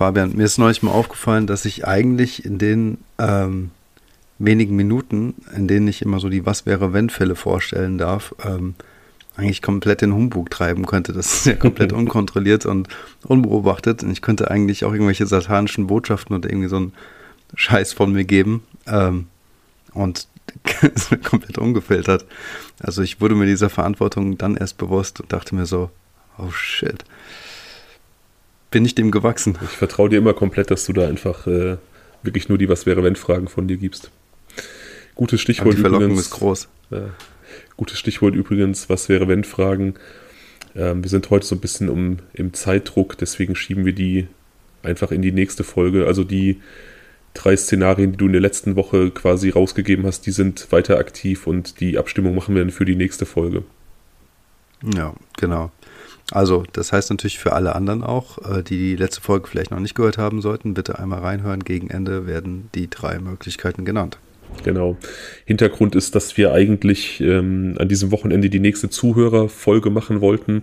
Fabian, mir ist neulich mal aufgefallen, dass ich eigentlich in den ähm, wenigen Minuten, in denen ich immer so die Was wäre wenn Fälle vorstellen darf, ähm, eigentlich komplett den Humbug treiben könnte. Das ist ja komplett unkontrolliert und unbeobachtet. Und ich könnte eigentlich auch irgendwelche satanischen Botschaften oder irgendwie so einen Scheiß von mir geben. Ähm, und komplett ungefiltert. Also ich wurde mir dieser Verantwortung dann erst bewusst und dachte mir so, oh shit. Bin ich dem gewachsen? Ich vertraue dir immer komplett, dass du da einfach äh, wirklich nur die Was wäre wenn Fragen von dir gibst. Gutes Stichwort. Aber die Verlockung übrigens, ist groß. Äh, gutes Stichwort übrigens, Was wäre wenn Fragen. Ähm, wir sind heute so ein bisschen um, im Zeitdruck, deswegen schieben wir die einfach in die nächste Folge. Also die drei Szenarien, die du in der letzten Woche quasi rausgegeben hast, die sind weiter aktiv und die Abstimmung machen wir dann für die nächste Folge. Ja, genau. Also, das heißt natürlich für alle anderen auch, äh, die die letzte Folge vielleicht noch nicht gehört haben sollten, bitte einmal reinhören. Gegen Ende werden die drei Möglichkeiten genannt. Genau. Hintergrund ist, dass wir eigentlich ähm, an diesem Wochenende die nächste Zuhörerfolge machen wollten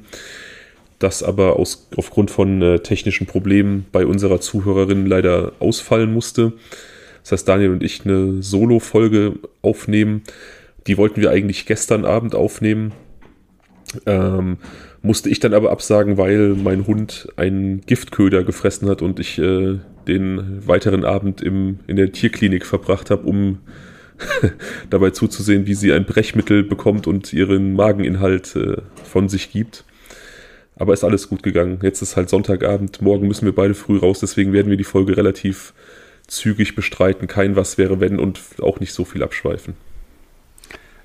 das aber aus, aufgrund von äh, technischen Problemen bei unserer Zuhörerin leider ausfallen musste. Das heißt, Daniel und ich eine Solo-Folge aufnehmen. Die wollten wir eigentlich gestern Abend aufnehmen. Ähm, musste ich dann aber absagen, weil mein Hund einen Giftköder gefressen hat und ich äh, den weiteren Abend im, in der Tierklinik verbracht habe, um dabei zuzusehen, wie sie ein Brechmittel bekommt und ihren Mageninhalt äh, von sich gibt. Aber ist alles gut gegangen. Jetzt ist halt Sonntagabend, morgen müssen wir beide früh raus, deswegen werden wir die Folge relativ zügig bestreiten. Kein Was wäre wenn und auch nicht so viel abschweifen.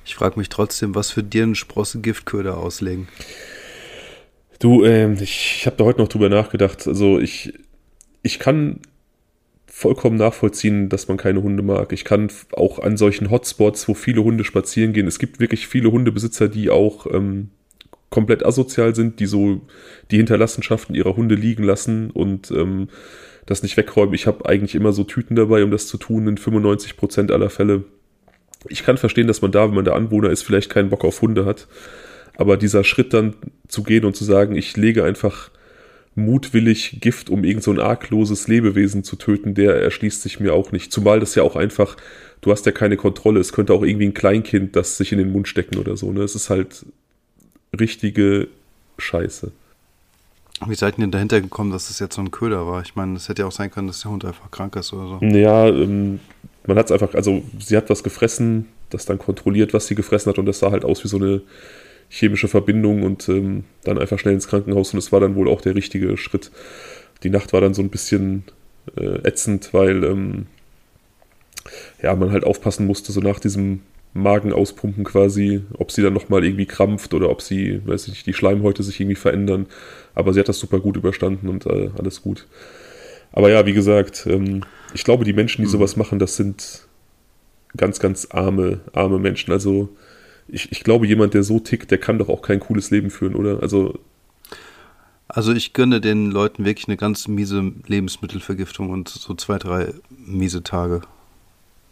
Ich frage mich trotzdem, was für dir ein Sprosse Giftköder auslegen? Du, äh, ich, ich habe da heute noch drüber nachgedacht. Also ich, ich kann vollkommen nachvollziehen, dass man keine Hunde mag. Ich kann auch an solchen Hotspots, wo viele Hunde spazieren gehen, es gibt wirklich viele Hundebesitzer, die auch ähm, komplett asozial sind, die so die Hinterlassenschaften ihrer Hunde liegen lassen und ähm, das nicht wegräumen. Ich habe eigentlich immer so Tüten dabei, um das zu tun, in 95 Prozent aller Fälle. Ich kann verstehen, dass man da, wenn man der Anwohner ist, vielleicht keinen Bock auf Hunde hat. Aber dieser Schritt dann zu gehen und zu sagen, ich lege einfach mutwillig Gift, um irgend so ein argloses Lebewesen zu töten, der erschließt sich mir auch nicht. Zumal das ja auch einfach, du hast ja keine Kontrolle. Es könnte auch irgendwie ein Kleinkind das sich in den Mund stecken oder so. Ne? Es ist halt richtige Scheiße. Wie seid ihr denn dahinter gekommen, dass es jetzt so ein Köder war? Ich meine, es hätte ja auch sein können, dass der Hund einfach krank ist oder so. Ja, ähm, man hat es einfach, also sie hat was gefressen, das dann kontrolliert, was sie gefressen hat und das sah halt aus wie so eine chemische Verbindung und ähm, dann einfach schnell ins Krankenhaus und es war dann wohl auch der richtige Schritt. Die Nacht war dann so ein bisschen äh, ätzend, weil ähm, ja, man halt aufpassen musste, so nach diesem Magen auspumpen quasi, ob sie dann nochmal irgendwie krampft oder ob sie, weiß ich nicht, die Schleimhäute sich irgendwie verändern. Aber sie hat das super gut überstanden und äh, alles gut. Aber ja, wie gesagt, ähm, ich glaube, die Menschen, die mhm. sowas machen, das sind ganz, ganz arme, arme Menschen. Also ich, ich glaube, jemand, der so tickt, der kann doch auch kein cooles Leben führen, oder? Also also ich gönne den Leuten wirklich eine ganz miese Lebensmittelvergiftung und so zwei, drei miese Tage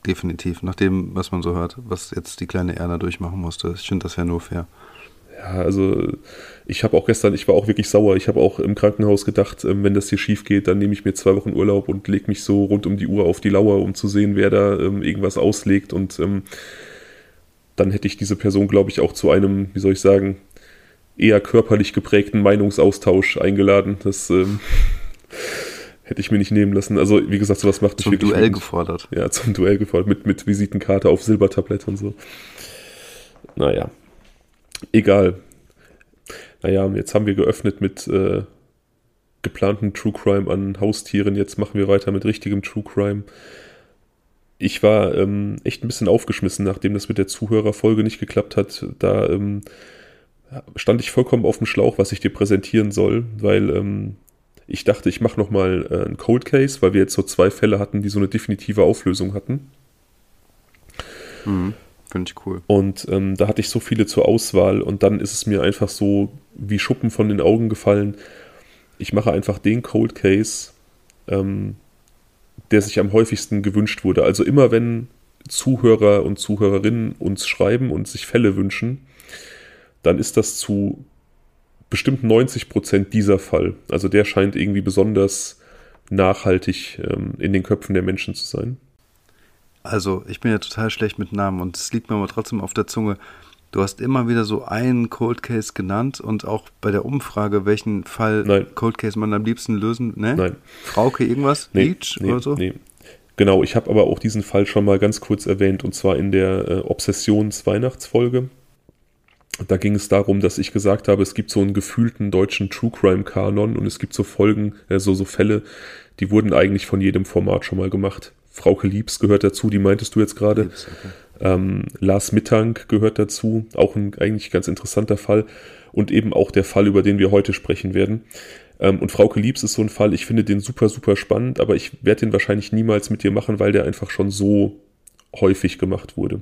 definitiv. Nach dem, was man so hört, was jetzt die kleine Erna durchmachen musste. Ich finde, das wäre nur fair. Ja, also ich habe auch gestern, ich war auch wirklich sauer. Ich habe auch im Krankenhaus gedacht, ähm, wenn das hier schief geht, dann nehme ich mir zwei Wochen Urlaub und lege mich so rund um die Uhr auf die Lauer, um zu sehen, wer da ähm, irgendwas auslegt. Und ähm, dann hätte ich diese Person, glaube ich, auch zu einem, wie soll ich sagen, eher körperlich geprägten Meinungsaustausch eingeladen. Das ähm, hätte ich mir nicht nehmen lassen. Also, wie gesagt, sowas macht mich zum wirklich. Zum Duell mit. gefordert. Ja, zum Duell gefordert. Mit, mit Visitenkarte auf Silbertablett und so. Naja. Egal. Naja, jetzt haben wir geöffnet mit äh, geplanten True Crime an Haustieren. Jetzt machen wir weiter mit richtigem True Crime. Ich war ähm, echt ein bisschen aufgeschmissen, nachdem das mit der Zuhörerfolge nicht geklappt hat. Da ähm, stand ich vollkommen auf dem Schlauch, was ich dir präsentieren soll, weil ähm, ich dachte, ich mache nochmal äh, einen Cold Case, weil wir jetzt so zwei Fälle hatten, die so eine definitive Auflösung hatten. Mhm, Finde ich cool. Und ähm, da hatte ich so viele zur Auswahl und dann ist es mir einfach so wie Schuppen von den Augen gefallen. Ich mache einfach den Cold Case, ähm, der sich am häufigsten gewünscht wurde. Also immer wenn Zuhörer und Zuhörerinnen uns schreiben und sich Fälle wünschen, dann ist das zu bestimmt 90 Prozent dieser Fall. Also der scheint irgendwie besonders nachhaltig ähm, in den Köpfen der Menschen zu sein? Also, ich bin ja total schlecht mit Namen und es liegt mir aber trotzdem auf der Zunge. Du hast immer wieder so einen Cold Case genannt und auch bei der Umfrage, welchen Fall Nein. Cold Case man am liebsten lösen, ne? Nein. Frauke irgendwas? Nee, Leach nee, oder so? nee. Genau, ich habe aber auch diesen Fall schon mal ganz kurz erwähnt und zwar in der äh, Obsessions-Weihnachtsfolge. Da ging es darum, dass ich gesagt habe, es gibt so einen gefühlten deutschen True Crime Kanon und es gibt so Folgen, äh, so, so Fälle, die wurden eigentlich von jedem Format schon mal gemacht. Frauke Liebs gehört dazu, die meintest du jetzt gerade. Okay. Ähm, Lars Mittank gehört dazu, auch ein eigentlich ganz interessanter Fall. Und eben auch der Fall, über den wir heute sprechen werden. Ähm, und Frauke Liebs ist so ein Fall, ich finde den super, super spannend, aber ich werde den wahrscheinlich niemals mit dir machen, weil der einfach schon so häufig gemacht wurde.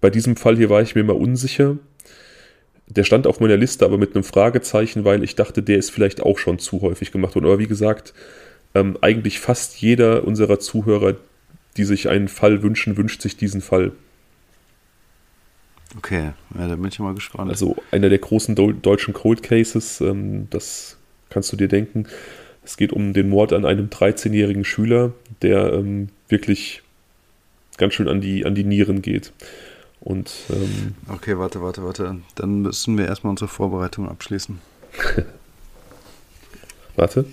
Bei diesem Fall hier war ich mir mal unsicher. Der stand auf meiner Liste, aber mit einem Fragezeichen, weil ich dachte, der ist vielleicht auch schon zu häufig gemacht worden. Aber wie gesagt, ähm, eigentlich fast jeder unserer Zuhörer, die sich einen Fall wünschen, wünscht sich diesen Fall. Okay, ja, da bin ich mal gespannt. Also einer der großen do- deutschen Cold Cases, ähm, das kannst du dir denken. Es geht um den Mord an einem 13-jährigen Schüler, der ähm, wirklich ganz schön an die, an die Nieren geht. Und ähm, okay, warte, warte, warte. Dann müssen wir erstmal unsere Vorbereitung abschließen. warte.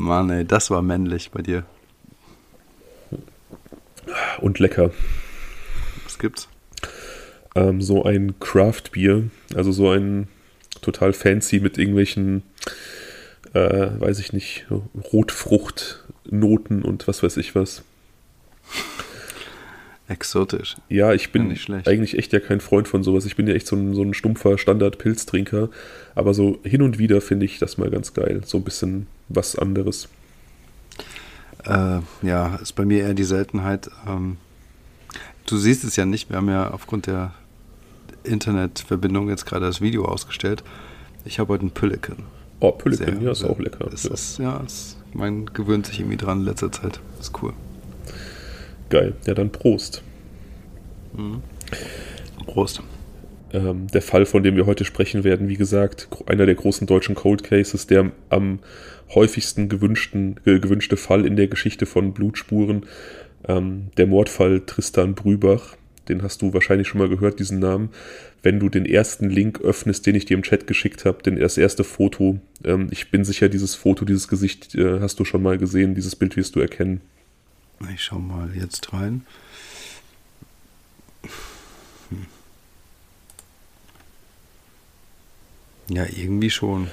Mann, ey, das war männlich bei dir. Und lecker. Was gibt's? Ähm, so ein Craft-Bier, also so ein total fancy mit irgendwelchen, äh, weiß ich nicht, Rotfruchtnoten und was weiß ich was. Exotisch. Ja, ich bin Ja, nicht schlecht. eigentlich echt ja kein Freund von sowas. Ich bin ja echt so ein, so ein stumpfer Standard-Pilztrinker. Aber so hin und wieder finde ich das mal ganz geil. So ein bisschen was anderes. Äh, ja, ist bei mir eher die Seltenheit. Ähm, du siehst es ja nicht. Wir haben ja aufgrund der Internetverbindung jetzt gerade das Video ausgestellt. Ich habe heute einen Pülliken. Oh, Pülliken, Sehr- ja, ist auch lecker. Es Ja, ist, ja, es, man gewöhnt sich irgendwie dran in letzter Zeit. Ist cool. geil. Ja, dann Prost. Prost. Ähm, der Fall, von dem wir heute sprechen werden, wie gesagt, einer der großen deutschen Cold Cases, der am häufigsten gewünschten, ge gewünschte Fall in der Geschichte von Blutspuren, ähm, der Mordfall Tristan Brübach. Den hast du wahrscheinlich schon mal gehört, diesen Namen. Wenn du den ersten Link öffnest, den ich dir im Chat geschickt habe, denn das erste Foto, ähm, ich bin sicher, dieses Foto, dieses Gesicht äh, hast du schon mal gesehen, dieses Bild wirst du erkennen. Ich schau mal jetzt rein. Ja, irgendwie schon.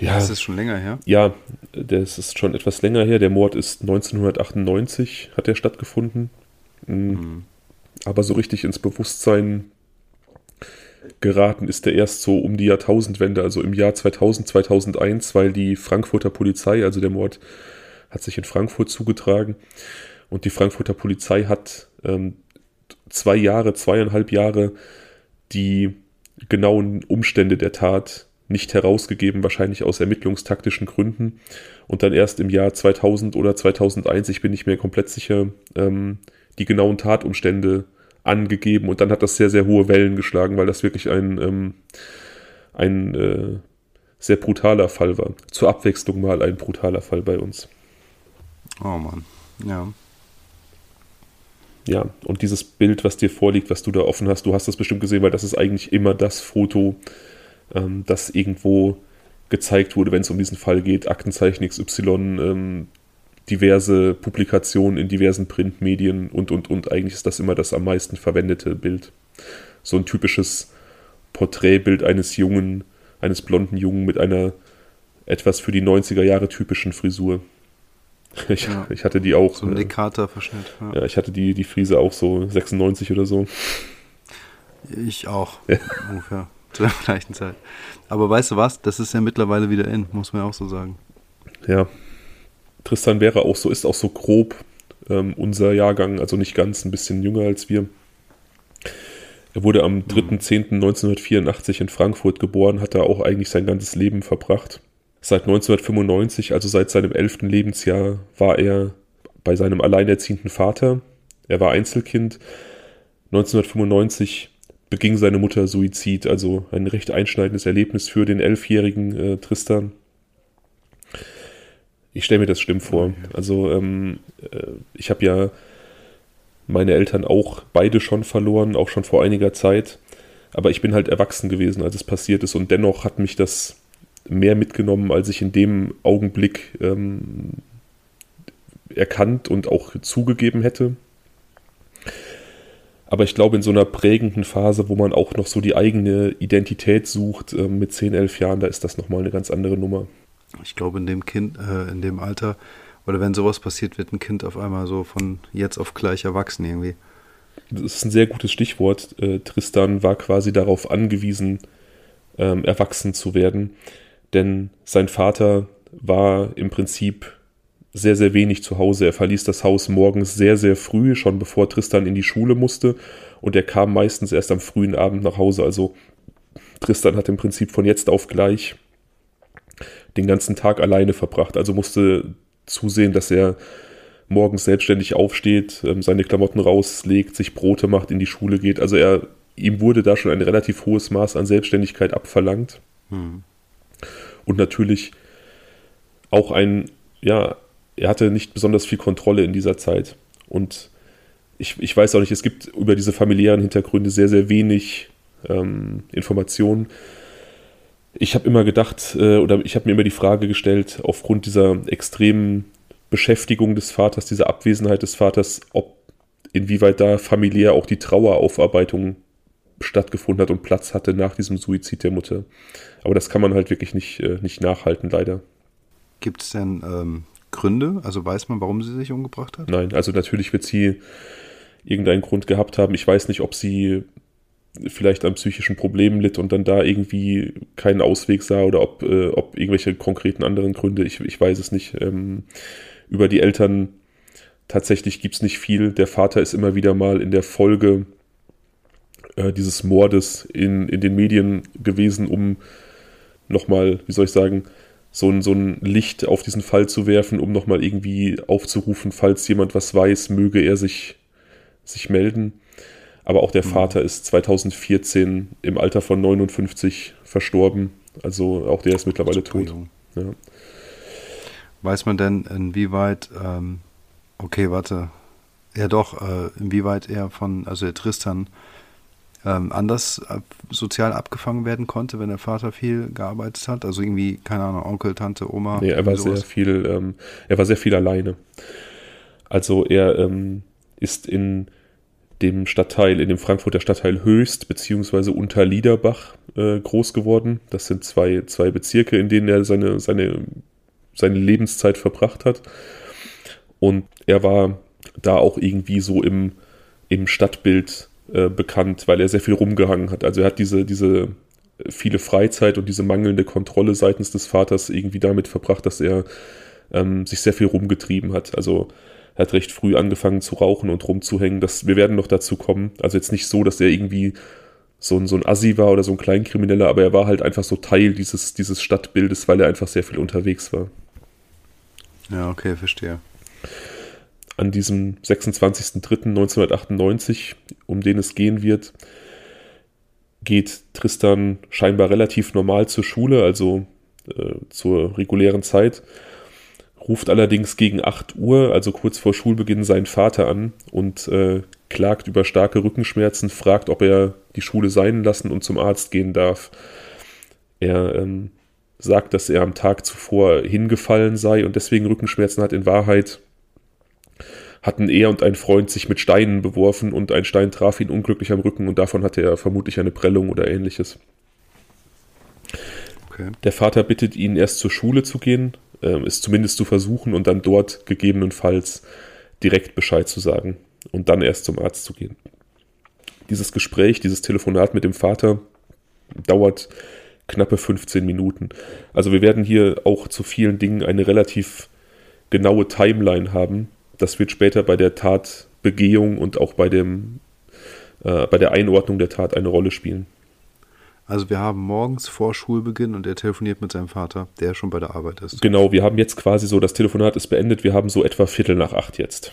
Ja, Das ist schon länger her. Ja, das ist schon etwas länger her. Der Mord ist 1998, hat er stattgefunden. Mhm. Mhm. Aber so richtig ins Bewusstsein geraten ist er erst so um die Jahrtausendwende, also im Jahr 2000, 2001, weil die Frankfurter Polizei, also der Mord hat sich in Frankfurt zugetragen und die Frankfurter Polizei hat ähm, zwei Jahre, zweieinhalb Jahre die genauen Umstände der Tat nicht herausgegeben, wahrscheinlich aus ermittlungstaktischen Gründen. Und dann erst im Jahr 2000 oder 2001, ich bin nicht mehr komplett sicher, ähm, die genauen Tatumstände angegeben. Und dann hat das sehr, sehr hohe Wellen geschlagen, weil das wirklich ein, ähm, ein äh, sehr brutaler Fall war. Zur Abwechslung mal ein brutaler Fall bei uns. Oh Mann. Ja. Ja, und dieses Bild, was dir vorliegt, was du da offen hast, du hast das bestimmt gesehen, weil das ist eigentlich immer das Foto, ähm, das irgendwo gezeigt wurde, wenn es um diesen Fall geht. Aktenzeichen XY, ähm, diverse Publikationen in diversen Printmedien und, und, und. Eigentlich ist das immer das am meisten verwendete Bild. So ein typisches Porträtbild eines Jungen, eines blonden Jungen mit einer etwas für die 90er Jahre typischen Frisur. Ich, Ja. ich hatte die auch. So ein äh, Dekata-Verschnitt. Ja. ja, ich hatte die, die Frise auch so 96 oder so. Ich auch. Ja. Ungefähr. Zur gleichen Zeit. Aber weißt du was? Das ist ja mittlerweile wieder in, muss man auch so sagen. Ja. Tristan wäre auch so, ist auch so grob ähm, unser Jahrgang, also nicht ganz, ein bisschen jünger als wir. Er wurde am 3.10.1984 in Frankfurt geboren, hat da auch eigentlich sein ganzes Leben verbracht. Seit 1995, also seit seinem elften Lebensjahr, war er bei seinem alleinerziehenden Vater. Er war Einzelkind. 1995 beging seine Mutter Suizid, also ein recht einschneidendes Erlebnis für den elfjährigen äh, Tristan. Ich stelle mir das schlimm vor. Also ähm, äh, ich habe ja meine Eltern auch beide schon verloren, auch schon vor einiger Zeit. Aber ich bin halt erwachsen gewesen, als es passiert ist. Und dennoch hat mich das mehr mitgenommen, als ich in dem Augenblick ähm, erkannt und auch zugegeben hätte. Aber ich glaube, in so einer prägenden Phase, wo man auch noch so die eigene Identität sucht, äh, mit 10, 11 Jahren, da ist das nochmal eine ganz andere Nummer. Ich glaube, in dem Kind, äh, in dem Alter, oder wenn sowas passiert, wird ein Kind auf einmal so von jetzt auf gleich erwachsen irgendwie. Das ist ein sehr gutes Stichwort. Äh, Tristan war quasi darauf angewiesen, ähm, erwachsen zu werden, denn sein Vater war im Prinzip sehr, sehr wenig zu Hause. Er verließ das Haus morgens sehr, sehr früh, schon bevor Tristan in die Schule musste. Und er kam meistens erst am frühen Abend nach Hause. Also Tristan hat im Prinzip von jetzt auf gleich den ganzen Tag alleine verbracht. Also musste zusehen, dass er morgens selbstständig aufsteht, ähm, seine Klamotten rauslegt, sich Brote macht, in die Schule geht. Also er, ihm wurde da schon ein relativ hohes Maß an Selbstständigkeit abverlangt. Hm. Und natürlich auch ein, ja, er hatte nicht besonders viel Kontrolle in dieser Zeit. Und ich, ich weiß auch nicht, es gibt über diese familiären Hintergründe sehr, sehr wenig ähm, Informationen. Ich habe immer gedacht, äh, oder ich habe mir immer die Frage gestellt, aufgrund dieser extremen Beschäftigung des Vaters, dieser Abwesenheit des Vaters, ob inwieweit da familiär auch die Traueraufarbeitung stattgefunden hat und Platz hatte nach diesem Suizid der Mutter. Aber das kann man halt wirklich nicht, äh, nicht nachhalten, leider. Gibt es denn ähm, Gründe? Also weiß man, warum sie sich umgebracht hat? Nein, also natürlich wird sie irgendeinen Grund gehabt haben. Ich weiß nicht, ob sie vielleicht an psychischen Problemen litt und dann da irgendwie keinen Ausweg sah oder ob, äh, ob irgendwelche konkreten anderen Gründe, ich, ich weiß es nicht. Ähm, über die Eltern tatsächlich gibt es nicht viel. Der Vater ist immer wieder mal in der Folge äh, dieses Mordes in, in den Medien gewesen, um nochmal, wie soll ich sagen, so ein, so ein Licht auf diesen Fall zu werfen, um nochmal irgendwie aufzurufen, falls jemand was weiß, möge er sich, sich melden. Aber auch der mhm. Vater ist 2014 im Alter von 59 verstorben. Also auch der ist mittlerweile tot. Ja. Weiß man denn, inwieweit, ähm, okay, warte, ja doch, äh, inwieweit er von, also der Tristan ähm, anders ab, sozial abgefangen werden konnte, wenn der Vater viel gearbeitet hat? Also irgendwie, keine Ahnung, Onkel, Tante, Oma. Nee, er war sowas. sehr viel, ähm, er war sehr viel alleine. Also er ähm, ist in dem Stadtteil, in dem Frankfurter Stadtteil Höchst beziehungsweise Unterliederbach äh, groß geworden. Das sind zwei, zwei Bezirke, in denen er seine, seine, seine Lebenszeit verbracht hat. Und er war da auch irgendwie so im, im Stadtbild äh, bekannt, weil er sehr viel rumgehangen hat. Also er hat diese, diese viele Freizeit und diese mangelnde Kontrolle seitens des Vaters irgendwie damit verbracht, dass er ähm, sich sehr viel rumgetrieben hat. Also er hat recht früh angefangen zu rauchen und rumzuhängen. Das, wir werden noch dazu kommen. Also jetzt nicht so, dass er irgendwie so ein, so ein Assi war oder so ein Kleinkrimineller, aber er war halt einfach so Teil dieses, dieses Stadtbildes, weil er einfach sehr viel unterwegs war. Ja, okay, verstehe an diesem 26.03.1998, um den es gehen wird, geht Tristan scheinbar relativ normal zur Schule, also äh, zur regulären Zeit, ruft allerdings gegen 8 Uhr, also kurz vor Schulbeginn, seinen Vater an und äh, klagt über starke Rückenschmerzen, fragt, ob er die Schule sein lassen und zum Arzt gehen darf. Er ähm, sagt, dass er am Tag zuvor hingefallen sei und deswegen Rückenschmerzen hat. In Wahrheit hatten er und ein Freund sich mit Steinen beworfen und ein Stein traf ihn unglücklich am Rücken und davon hatte er vermutlich eine Prellung oder ähnliches. Okay. Der Vater bittet ihn erst zur Schule zu gehen, äh, es zumindest zu versuchen und dann dort gegebenenfalls direkt Bescheid zu sagen und dann erst zum Arzt zu gehen. Dieses Gespräch, dieses Telefonat mit dem Vater dauert knappe 15 Minuten. Also wir werden hier auch zu vielen Dingen eine relativ genaue Timeline haben, das wird später bei der Tatbegehung und auch bei, dem, äh, bei der Einordnung der Tat eine Rolle spielen. Also wir haben morgens vor Schulbeginn und er telefoniert mit seinem Vater, der schon bei der Arbeit ist. Genau, wir haben jetzt quasi so, das Telefonat ist beendet, wir haben so etwa Viertel nach acht jetzt.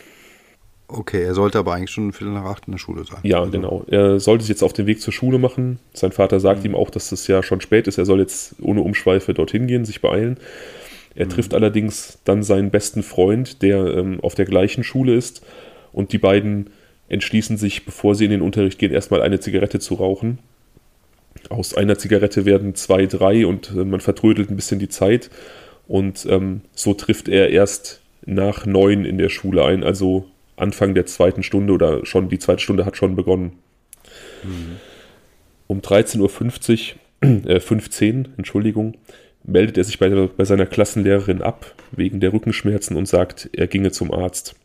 Okay, er sollte aber eigentlich schon ein Viertel nach acht in der Schule sein. Ja, also. genau. Er sollte sich jetzt auf den Weg zur Schule machen. Sein Vater sagt mhm. ihm auch, dass es ja schon spät ist. Er soll jetzt ohne Umschweife dorthin gehen, sich beeilen. Er mhm. trifft allerdings dann seinen besten Freund, der ähm, auf der gleichen Schule ist. Und die beiden entschließen sich, bevor sie in den Unterricht gehen, erstmal eine Zigarette zu rauchen. Aus einer Zigarette werden zwei, drei und äh, man vertrödelt ein bisschen die Zeit. Und ähm, so trifft er erst nach neun in der Schule ein, also Anfang der zweiten Stunde oder schon die zweite Stunde hat schon begonnen. Mhm. Um 13.50 Uhr, äh, 15, Entschuldigung, meldet er sich bei, bei seiner Klassenlehrerin ab wegen der Rückenschmerzen und sagt, er ginge zum Arzt.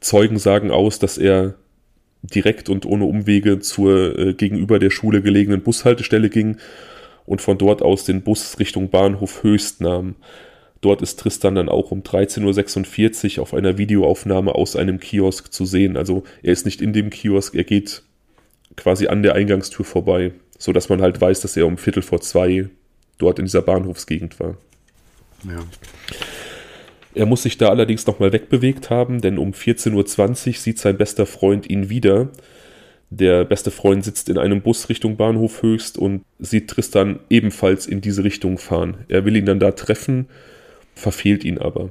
Zeugen sagen aus, dass er direkt und ohne Umwege zur äh, gegenüber der Schule gelegenen Bushaltestelle ging und von dort aus den Bus Richtung Bahnhof Höchst nahm. Dort ist Tristan dann auch um 13.46 Uhr auf einer Videoaufnahme aus einem Kiosk zu sehen. Also er ist nicht in dem Kiosk, er geht quasi an der Eingangstür vorbei, sodass man halt weiß, dass er um Viertel vor zwei dort in dieser Bahnhofsgegend war. Ja. Er muss sich da allerdings nochmal wegbewegt haben, denn um 14.20 Uhr sieht sein bester Freund ihn wieder. Der beste Freund sitzt in einem Bus Richtung Bahnhof Höchst und sieht Tristan ebenfalls in diese Richtung fahren. Er will ihn dann da treffen, verfehlt ihn aber.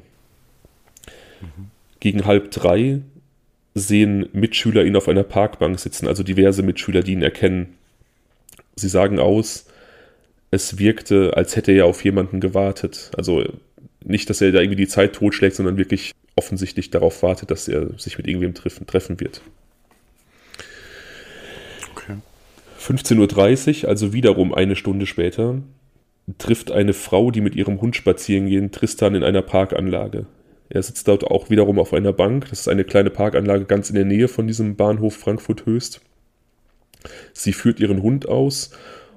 Mhm. Gegen halb drei sehen Mitschüler ihn auf einer Parkbank sitzen, also diverse Mitschüler, die ihn erkennen. Sie sagen aus, es wirkte, als hätte er auf jemanden gewartet. Also nicht, dass er da irgendwie die Zeit totschlägt, sondern wirklich offensichtlich darauf wartet, dass er sich mit irgendwem treffen, treffen wird. Okay. 15.30 Uhr, also wiederum eine Stunde später, trifft eine Frau, die mit ihrem Hund spazieren gehen, Tristan in einer Parkanlage. Er sitzt dort auch wiederum auf einer Bank. Das ist eine kleine Parkanlage ganz in der Nähe von diesem Bahnhof Frankfurt Höchst. Sie führt ihren Hund aus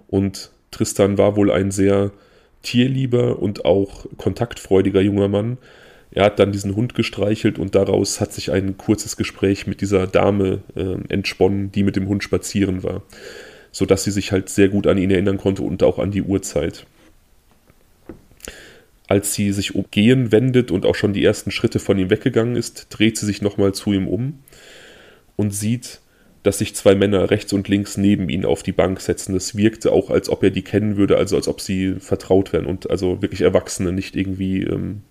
und Tristan war wohl ein sehr tierlieber und auch kontaktfreudiger junger Mann. Er hat dann diesen Hund gestreichelt und daraus hat sich ein kurzes Gespräch mit dieser Dame äh, entsponnen, die mit dem Hund spazieren war, sodass sie sich halt sehr gut an ihn erinnern konnte und auch an die Uhrzeit. Als sie sich umgehen wendet und auch schon die ersten Schritte von ihm weggegangen ist, dreht sie sich nochmal zu ihm um und sieht, dass sich zwei Männer rechts und links neben ihn auf die Bank setzen. Das wirkte auch, als ob er die kennen würde, also als ob sie vertraut wären und also wirklich Erwachsene, nicht irgendwie ähm,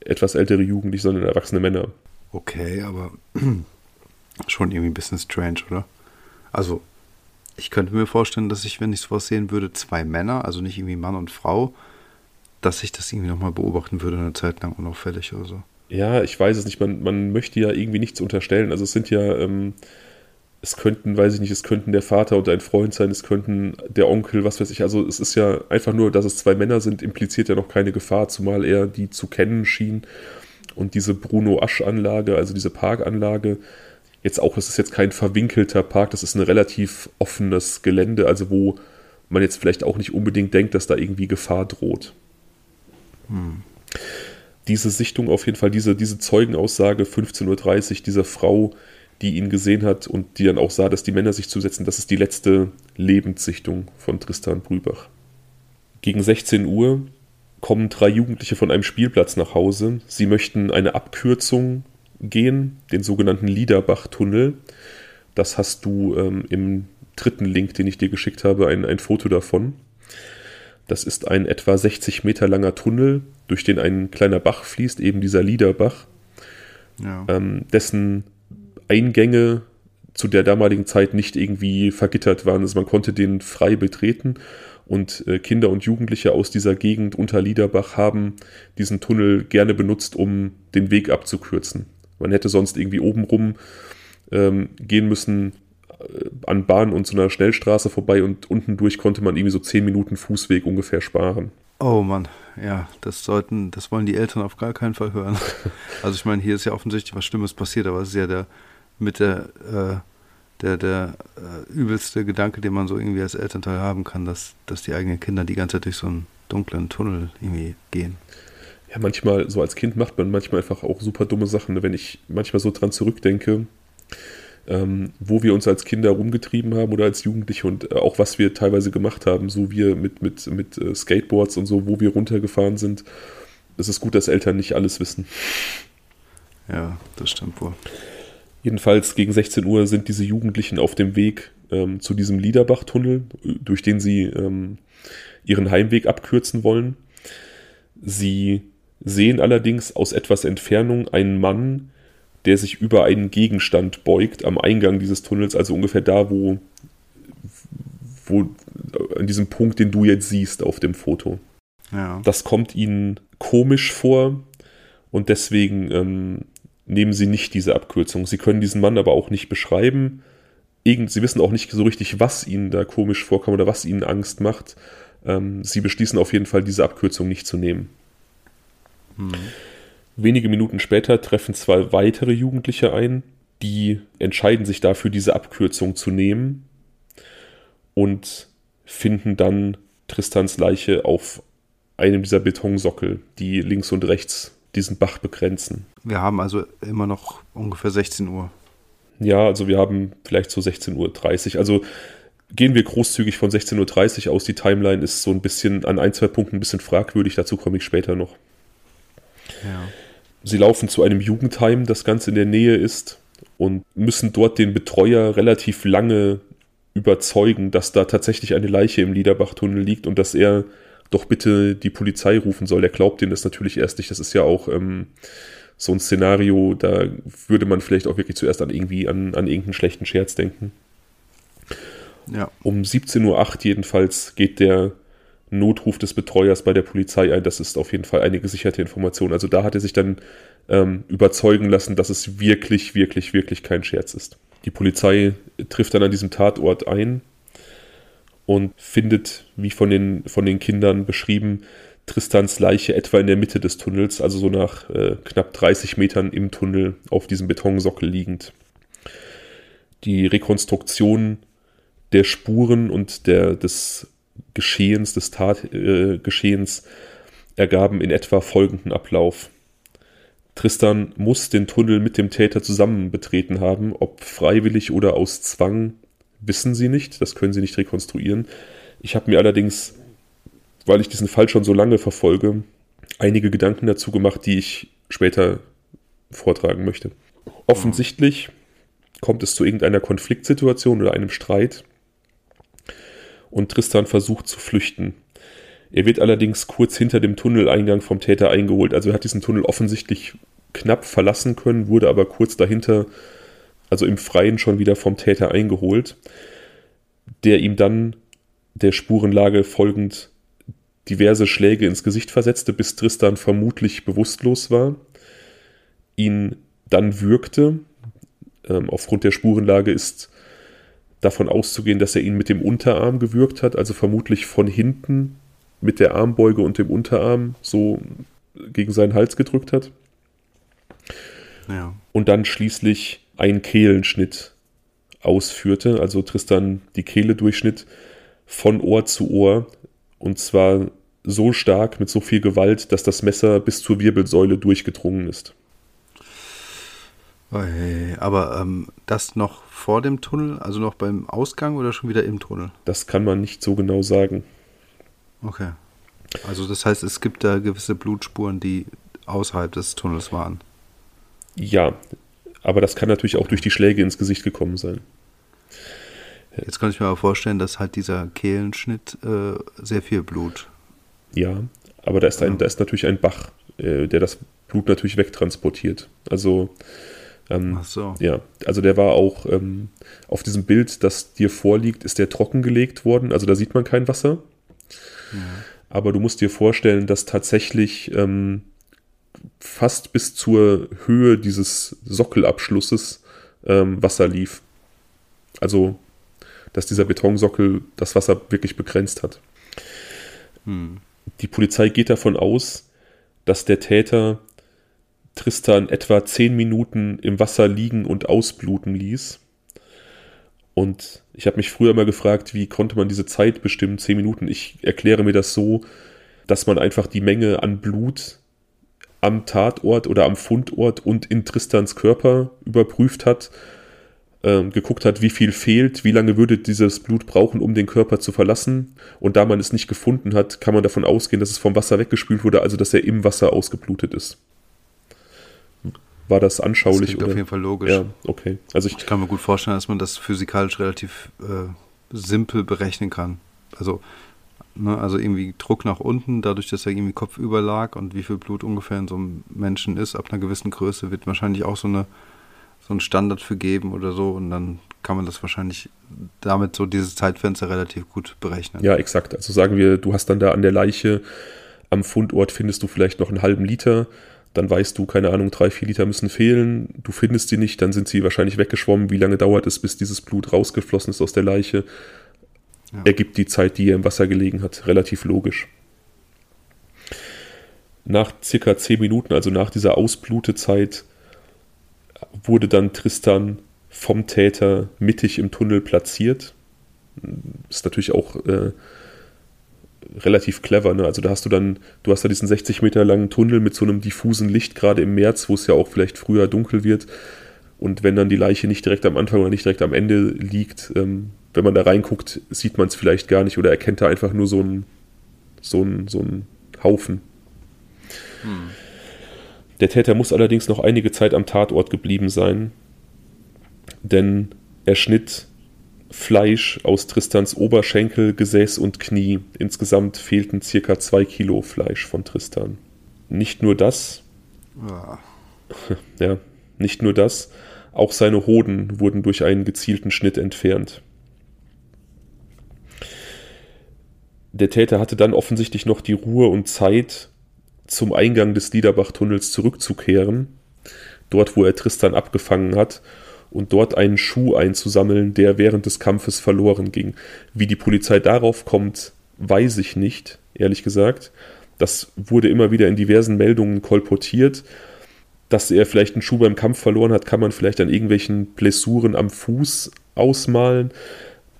etwas ältere Jugendliche, sondern erwachsene Männer. Okay, aber schon irgendwie ein bisschen strange, oder? Also, ich könnte mir vorstellen, dass ich, wenn ich sowas sehen würde, zwei Männer, also nicht irgendwie Mann und Frau, dass ich das irgendwie nochmal beobachten würde, eine Zeit lang unauffällig oder so. Ja, ich weiß es nicht. Man, man möchte ja irgendwie nichts unterstellen. Also es sind ja ähm, es könnten, weiß ich nicht, es könnten der Vater und ein Freund sein, es könnten der Onkel, was weiß ich. Also es ist ja einfach nur, dass es zwei Männer sind, impliziert ja noch keine Gefahr, zumal er die zu kennen schien. Und diese Bruno-Asch-Anlage, also diese Parkanlage, jetzt auch, es ist jetzt kein verwinkelter Park, das ist ein relativ offenes Gelände, also wo man jetzt vielleicht auch nicht unbedingt denkt, dass da irgendwie Gefahr droht. Hm. Diese Sichtung auf jeden Fall, diese, diese Zeugenaussage 15.30 Uhr dieser Frau, die ihn gesehen hat und die dann auch sah, dass die Männer sich zusetzen. Das ist die letzte Lebenssichtung von Tristan Brübach. Gegen 16 Uhr kommen drei Jugendliche von einem Spielplatz nach Hause. Sie möchten eine Abkürzung gehen, den sogenannten Liederbach-Tunnel. Das hast du ähm, im dritten Link, den ich dir geschickt habe, ein, ein Foto davon. Das ist ein etwa 60 Meter langer Tunnel, durch den ein kleiner Bach fließt, eben dieser Liederbach, ja. ähm, dessen Eingänge zu der damaligen Zeit nicht irgendwie vergittert waren. Also man konnte den frei betreten und äh, Kinder und Jugendliche aus dieser Gegend unter Liederbach haben diesen Tunnel gerne benutzt, um den Weg abzukürzen. Man hätte sonst irgendwie obenrum ähm, gehen müssen äh, an Bahn und so einer Schnellstraße vorbei und unten durch konnte man irgendwie so zehn Minuten Fußweg ungefähr sparen. Oh Mann, ja, das sollten, das wollen die Eltern auf gar keinen Fall hören. Also ich meine, hier ist ja offensichtlich was Schlimmes passiert, aber es ist ja der mit der, äh, der, der äh, übelste Gedanke, den man so irgendwie als Elternteil haben kann, dass, dass die eigenen Kinder die ganze Zeit durch so einen dunklen Tunnel irgendwie gehen. Ja, manchmal, so als Kind macht man manchmal einfach auch super dumme Sachen. Ne? Wenn ich manchmal so dran zurückdenke, ähm, wo wir uns als Kinder rumgetrieben haben oder als Jugendliche und äh, auch was wir teilweise gemacht haben, so wir mit, mit, mit äh, Skateboards und so, wo wir runtergefahren sind. Es ist gut, dass Eltern nicht alles wissen. Ja, das stimmt wohl. Jedenfalls gegen 16 Uhr sind diese Jugendlichen auf dem Weg ähm, zu diesem Liederbach-Tunnel, durch den sie ähm, ihren Heimweg abkürzen wollen. Sie sehen allerdings aus etwas Entfernung einen Mann, der sich über einen Gegenstand beugt am Eingang dieses Tunnels, also ungefähr da, wo, wo an diesem Punkt, den du jetzt siehst auf dem Foto. Ja. Das kommt ihnen komisch vor und deswegen ähm, nehmen sie nicht diese Abkürzung. Sie können diesen Mann aber auch nicht beschreiben. Irgend, sie wissen auch nicht so richtig, was ihnen da komisch vorkommt oder was ihnen Angst macht. Ähm, sie beschließen auf jeden Fall, diese Abkürzung nicht zu nehmen. Hm. Wenige Minuten später treffen zwei weitere Jugendliche ein, die entscheiden sich dafür, diese Abkürzung zu nehmen und finden dann Tristans Leiche auf einem dieser Betonsockel, die links und rechts diesen Bach begrenzen. Wir haben also immer noch ungefähr 16 Uhr. Ja, also wir haben vielleicht so 16.30 Uhr. Also gehen wir großzügig von 16.30 Uhr aus. Die Timeline ist so ein bisschen an ein, zwei Punkten ein bisschen fragwürdig. Dazu komme ich später noch. Ja. Sie laufen zu einem Jugendheim, das ganz in der Nähe ist, und müssen dort den Betreuer relativ lange überzeugen, dass da tatsächlich eine Leiche im Liederbachtunnel liegt und dass er doch bitte die Polizei rufen soll. Der glaubt denen das natürlich erst nicht. Das ist ja auch ähm, so ein Szenario, da würde man vielleicht auch wirklich zuerst an irgendwie an, an irgendeinen schlechten Scherz denken. Ja. Um 17.08 Uhr jedenfalls geht der Notruf des Betreuers bei der Polizei ein. Das ist auf jeden Fall eine gesicherte Information. Also da hat er sich dann ähm, überzeugen lassen, dass es wirklich, wirklich, wirklich kein Scherz ist. Die Polizei trifft dann an diesem Tatort ein und findet, wie von den, von den Kindern beschrieben, Tristans Leiche etwa in der Mitte des Tunnels, also so nach äh, knapp 30 Metern im Tunnel auf diesem Betonsockel liegend. Die Rekonstruktion der Spuren und der, des Geschehens, des Tatgeschehens äh, ergaben in etwa folgenden Ablauf. Tristan muss den Tunnel mit dem Täter zusammen betreten haben, ob freiwillig oder aus Zwang, wissen sie nicht, das können sie nicht rekonstruieren. Ich habe mir allerdings, weil ich diesen Fall schon so lange verfolge, einige Gedanken dazu gemacht, die ich später vortragen möchte. Offensichtlich kommt es zu irgendeiner Konfliktsituation oder einem Streit und Tristan versucht zu flüchten. Er wird allerdings kurz hinter dem Tunneleingang vom Täter eingeholt. Also er hat diesen Tunnel offensichtlich knapp verlassen können, wurde aber kurz dahinter, also im Freien schon wieder vom Täter eingeholt, der ihm dann der Spurenlage folgend diverse Schläge ins Gesicht versetzte, bis Tristan vermutlich bewusstlos war, ihn dann würgte. Ähm, aufgrund der Spurenlage ist davon auszugehen, dass er ihn mit dem Unterarm gewürgt hat, also vermutlich von hinten mit der Armbeuge und dem Unterarm so gegen seinen Hals gedrückt hat. Ja. Und dann schließlich einen Kehlenschnitt ausführte, also Tristan die Kehle durchschnitt von Ohr zu Ohr und zwar so stark mit so viel Gewalt, dass das Messer bis zur Wirbelsäule durchgedrungen ist. Aber ähm, das noch vor dem Tunnel, also noch beim Ausgang oder schon wieder im Tunnel? Das kann man nicht so genau sagen. Okay. Also das heißt, es gibt da gewisse Blutspuren, die außerhalb des Tunnels waren. Ja, aber das kann natürlich auch durch die Schläge ins Gesicht gekommen sein. Jetzt kann ich mir aber vorstellen, dass halt dieser Kehlenschnitt äh, sehr viel Blut. Ja, aber da ist, ein, da ist natürlich ein Bach, äh, der das Blut natürlich wegtransportiert. Also ähm, Ach so. Ja, also der war auch ähm, auf diesem Bild, das dir vorliegt, ist der trockengelegt worden. Also da sieht man kein Wasser. Ja. Aber du musst dir vorstellen, dass tatsächlich ähm, fast bis zur Höhe dieses Sockelabschlusses ähm, Wasser lief. Also, dass dieser Betonsockel das Wasser wirklich begrenzt hat. Hm. Die Polizei geht davon aus, dass der Täter Tristan etwa zehn Minuten im Wasser liegen und ausbluten ließ. Und ich habe mich früher mal gefragt, wie konnte man diese Zeit bestimmen, zehn Minuten. Ich erkläre mir das so, dass man einfach die Menge an Blut am Tatort oder am Fundort und in Tristans Körper überprüft hat, äh, geguckt hat, wie viel fehlt, wie lange würde dieses Blut brauchen, um den Körper zu verlassen. Und da man es nicht gefunden hat, kann man davon ausgehen, dass es vom Wasser weggespült wurde, also dass er im Wasser ausgeblutet ist. war das anschaulich? Das oder? auf jeden Fall logisch. Ja, okay. Also ich, ich, kann mir gut vorstellen, dass man das physikalisch relativ äh, simpel berechnen kann. Also, ne, also irgendwie Druck nach unten, dadurch, dass er irgendwie kopfüber lag und wie viel Blut ungefähr in so einem Menschen ist, ab einer gewissen Größe wird wahrscheinlich auch so eine so einen Standard für geben oder so und dann kann man das wahrscheinlich damit so dieses Zeitfenster relativ gut berechnen. Ja, exakt. Also sagen wir, du hast dann da an der Leiche am Fundort findest du vielleicht noch einen halben Liter, dann weißt du, keine Ahnung, drei, vier Liter müssen fehlen, du findest sie nicht, dann sind sie wahrscheinlich weggeschwommen. Wie lange dauert es, bis dieses Blut rausgeflossen ist aus der Leiche? Ja. Ergibt die Zeit, die er im Wasser gelegen hat, relativ logisch. Nach circa zehn Minuten, also nach dieser Ausblutezeit, wurde dann Tristan vom Täter mittig im Tunnel platziert. Ist natürlich auch äh, relativ clever. Ne? Also da hast du dann, du hast da diesen 60 Meter langen Tunnel mit so einem diffusen Licht, gerade im März, wo es ja auch vielleicht früher dunkel wird. Und wenn dann die Leiche nicht direkt am Anfang oder nicht direkt am Ende liegt, ähm, wenn man da reinguckt, sieht man es vielleicht gar nicht oder erkennt da einfach nur so einen so so einen Haufen. Hm. Der Täter muss allerdings noch einige Zeit am Tatort geblieben sein, denn er schnitt Fleisch aus Tristans Oberschenkel, Gesäß und Knie. Insgesamt fehlten circa zwei Kilo Fleisch von Tristan. Nicht nur das. Ja. ja, nicht nur das. Auch seine Hoden wurden durch einen gezielten Schnitt entfernt. Der Täter hatte dann offensichtlich noch die Ruhe und Zeit, zum Eingang des Liederbach-Tunnels zurückzukehren, dort wo er Tristan abgefangen hat, und dort einen Schuh einzusammeln, der während des Kampfes verloren ging. Wie die Polizei darauf kommt, weiß ich nicht, ehrlich gesagt. Das wurde immer wieder in diversen Meldungen kolportiert. Dass er vielleicht einen Schuh beim Kampf verloren hat, kann man vielleicht an irgendwelchen Blessuren am Fuß ausmalen.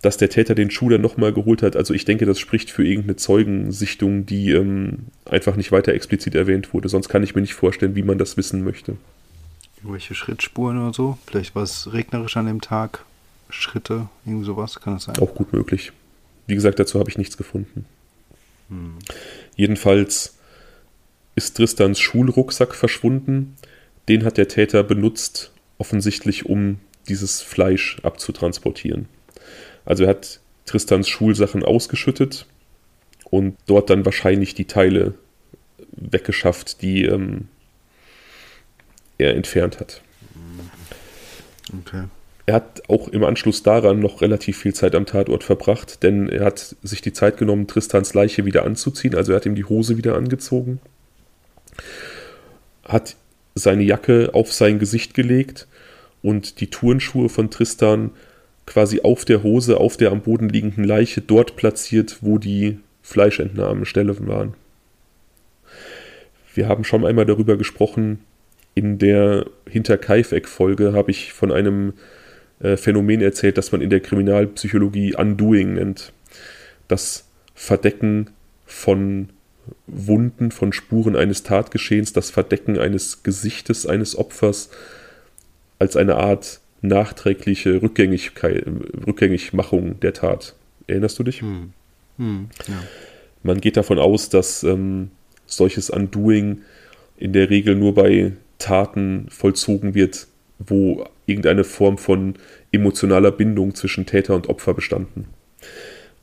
Dass der Täter den Schuh dann nochmal geholt hat, also ich denke, das spricht für irgendeine Zeugensichtung, die ähm, einfach nicht weiter explizit erwähnt wurde. Sonst kann ich mir nicht vorstellen, wie man das wissen möchte. Irgendwelche Schrittspuren oder so? Vielleicht war es regnerisch an dem Tag. Schritte, irgendwie sowas, kann das sein? Auch gut möglich. Wie gesagt, dazu habe ich nichts gefunden. Hm. Jedenfalls ist Tristans Schulrucksack verschwunden. Den hat der Täter benutzt, offensichtlich um dieses Fleisch abzutransportieren. Also er hat Tristans Schulsachen ausgeschüttet und dort dann wahrscheinlich die Teile weggeschafft, die ähm, er entfernt hat. Okay. Er hat auch im Anschluss daran noch relativ viel Zeit am Tatort verbracht, denn er hat sich die Zeit genommen, Tristans Leiche wieder anzuziehen. Also er hat ihm die Hose wieder angezogen, hat seine Jacke auf sein Gesicht gelegt und die Turnschuhe von Tristan quasi auf der Hose, auf der am Boden liegenden Leiche dort platziert, wo die Fleischentnahmestelle waren. Wir haben schon einmal darüber gesprochen, in der Hinterkaifeck-Folge habe ich von einem äh, Phänomen erzählt, das man in der Kriminalpsychologie Undoing nennt. Das Verdecken von Wunden, von Spuren eines Tatgeschehens, das Verdecken eines Gesichtes eines Opfers als eine Art nachträgliche Rückgängigkeit, Rückgängigmachung der Tat. Erinnerst du dich? Hm. Hm, ja. Man geht davon aus, dass ähm, solches Undoing in der Regel nur bei Taten vollzogen wird, wo irgendeine Form von emotionaler Bindung zwischen Täter und Opfer bestanden.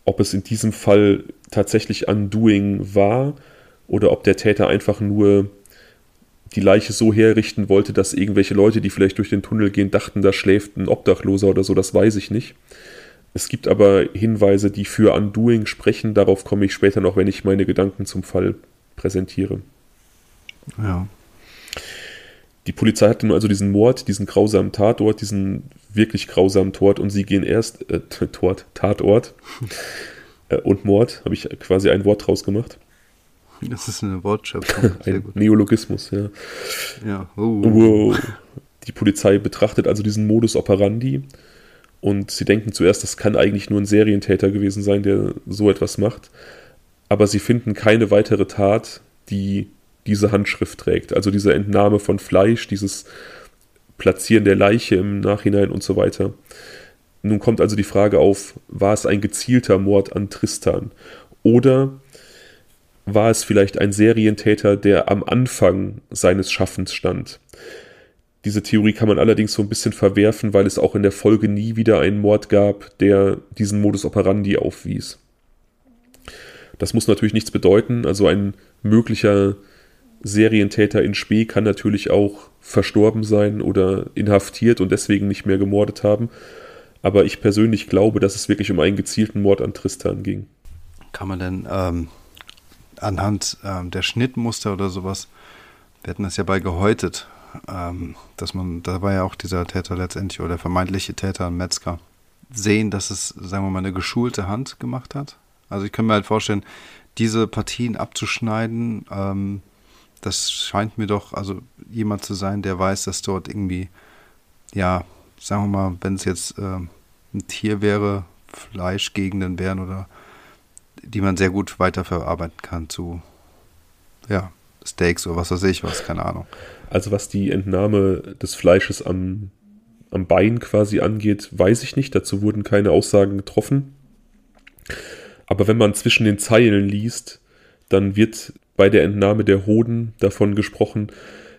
Ob es in diesem Fall tatsächlich Undoing war oder ob der Täter einfach nur die Leiche so herrichten wollte, dass irgendwelche Leute, die vielleicht durch den Tunnel gehen, dachten, da schläft ein Obdachloser oder so, das weiß ich nicht. Es gibt aber Hinweise, die für Undoing sprechen, darauf komme ich später noch, wenn ich meine Gedanken zum Fall präsentiere. Ja. Die Polizei hatte nun also diesen Mord, diesen grausamen Tatort, diesen wirklich grausamen Tort und sie gehen erst, äh, Tort, Tatort äh, und Mord, habe ich quasi ein Wort draus gemacht. Das ist eine Wortschöpfung. ein Neologismus, ja. Ja. Oh. Wow. Die Polizei betrachtet also diesen Modus operandi und sie denken zuerst, das kann eigentlich nur ein Serientäter gewesen sein, der so etwas macht. Aber sie finden keine weitere Tat, die diese Handschrift trägt. Also diese Entnahme von Fleisch, dieses Platzieren der Leiche im Nachhinein und so weiter. Nun kommt also die Frage auf, war es ein gezielter Mord an Tristan? Oder war es vielleicht ein Serientäter, der am Anfang seines Schaffens stand? Diese Theorie kann man allerdings so ein bisschen verwerfen, weil es auch in der Folge nie wieder einen Mord gab, der diesen Modus operandi aufwies. Das muss natürlich nichts bedeuten. Also ein möglicher Serientäter in Spee kann natürlich auch verstorben sein oder inhaftiert und deswegen nicht mehr gemordet haben. Aber ich persönlich glaube, dass es wirklich um einen gezielten Mord an Tristan ging. Kann man denn ähm, anhand ähm, der Schnittmuster oder sowas, wir hatten das ja bei gehäutet, ähm, dass man, da war ja auch dieser Täter letztendlich oder der vermeintliche Täter ein Metzger, sehen, dass es, sagen wir mal, eine geschulte Hand gemacht hat? Also ich kann mir halt vorstellen, diese Partien abzuschneiden, ähm, das scheint mir doch also jemand zu sein, der weiß, dass dort irgendwie, ja, sagen wir mal, wenn es jetzt äh, ein Tier wäre, Fleischgegenden wären oder die man sehr gut weiterverarbeiten kann zu, ja, Steaks oder was weiß ich was, keine Ahnung. Also was die Entnahme des Fleisches am, am Bein quasi angeht, weiß ich nicht. Dazu wurden keine Aussagen getroffen. Aber wenn man zwischen den Zeilen liest, dann wird bei der Entnahme der Hoden davon gesprochen,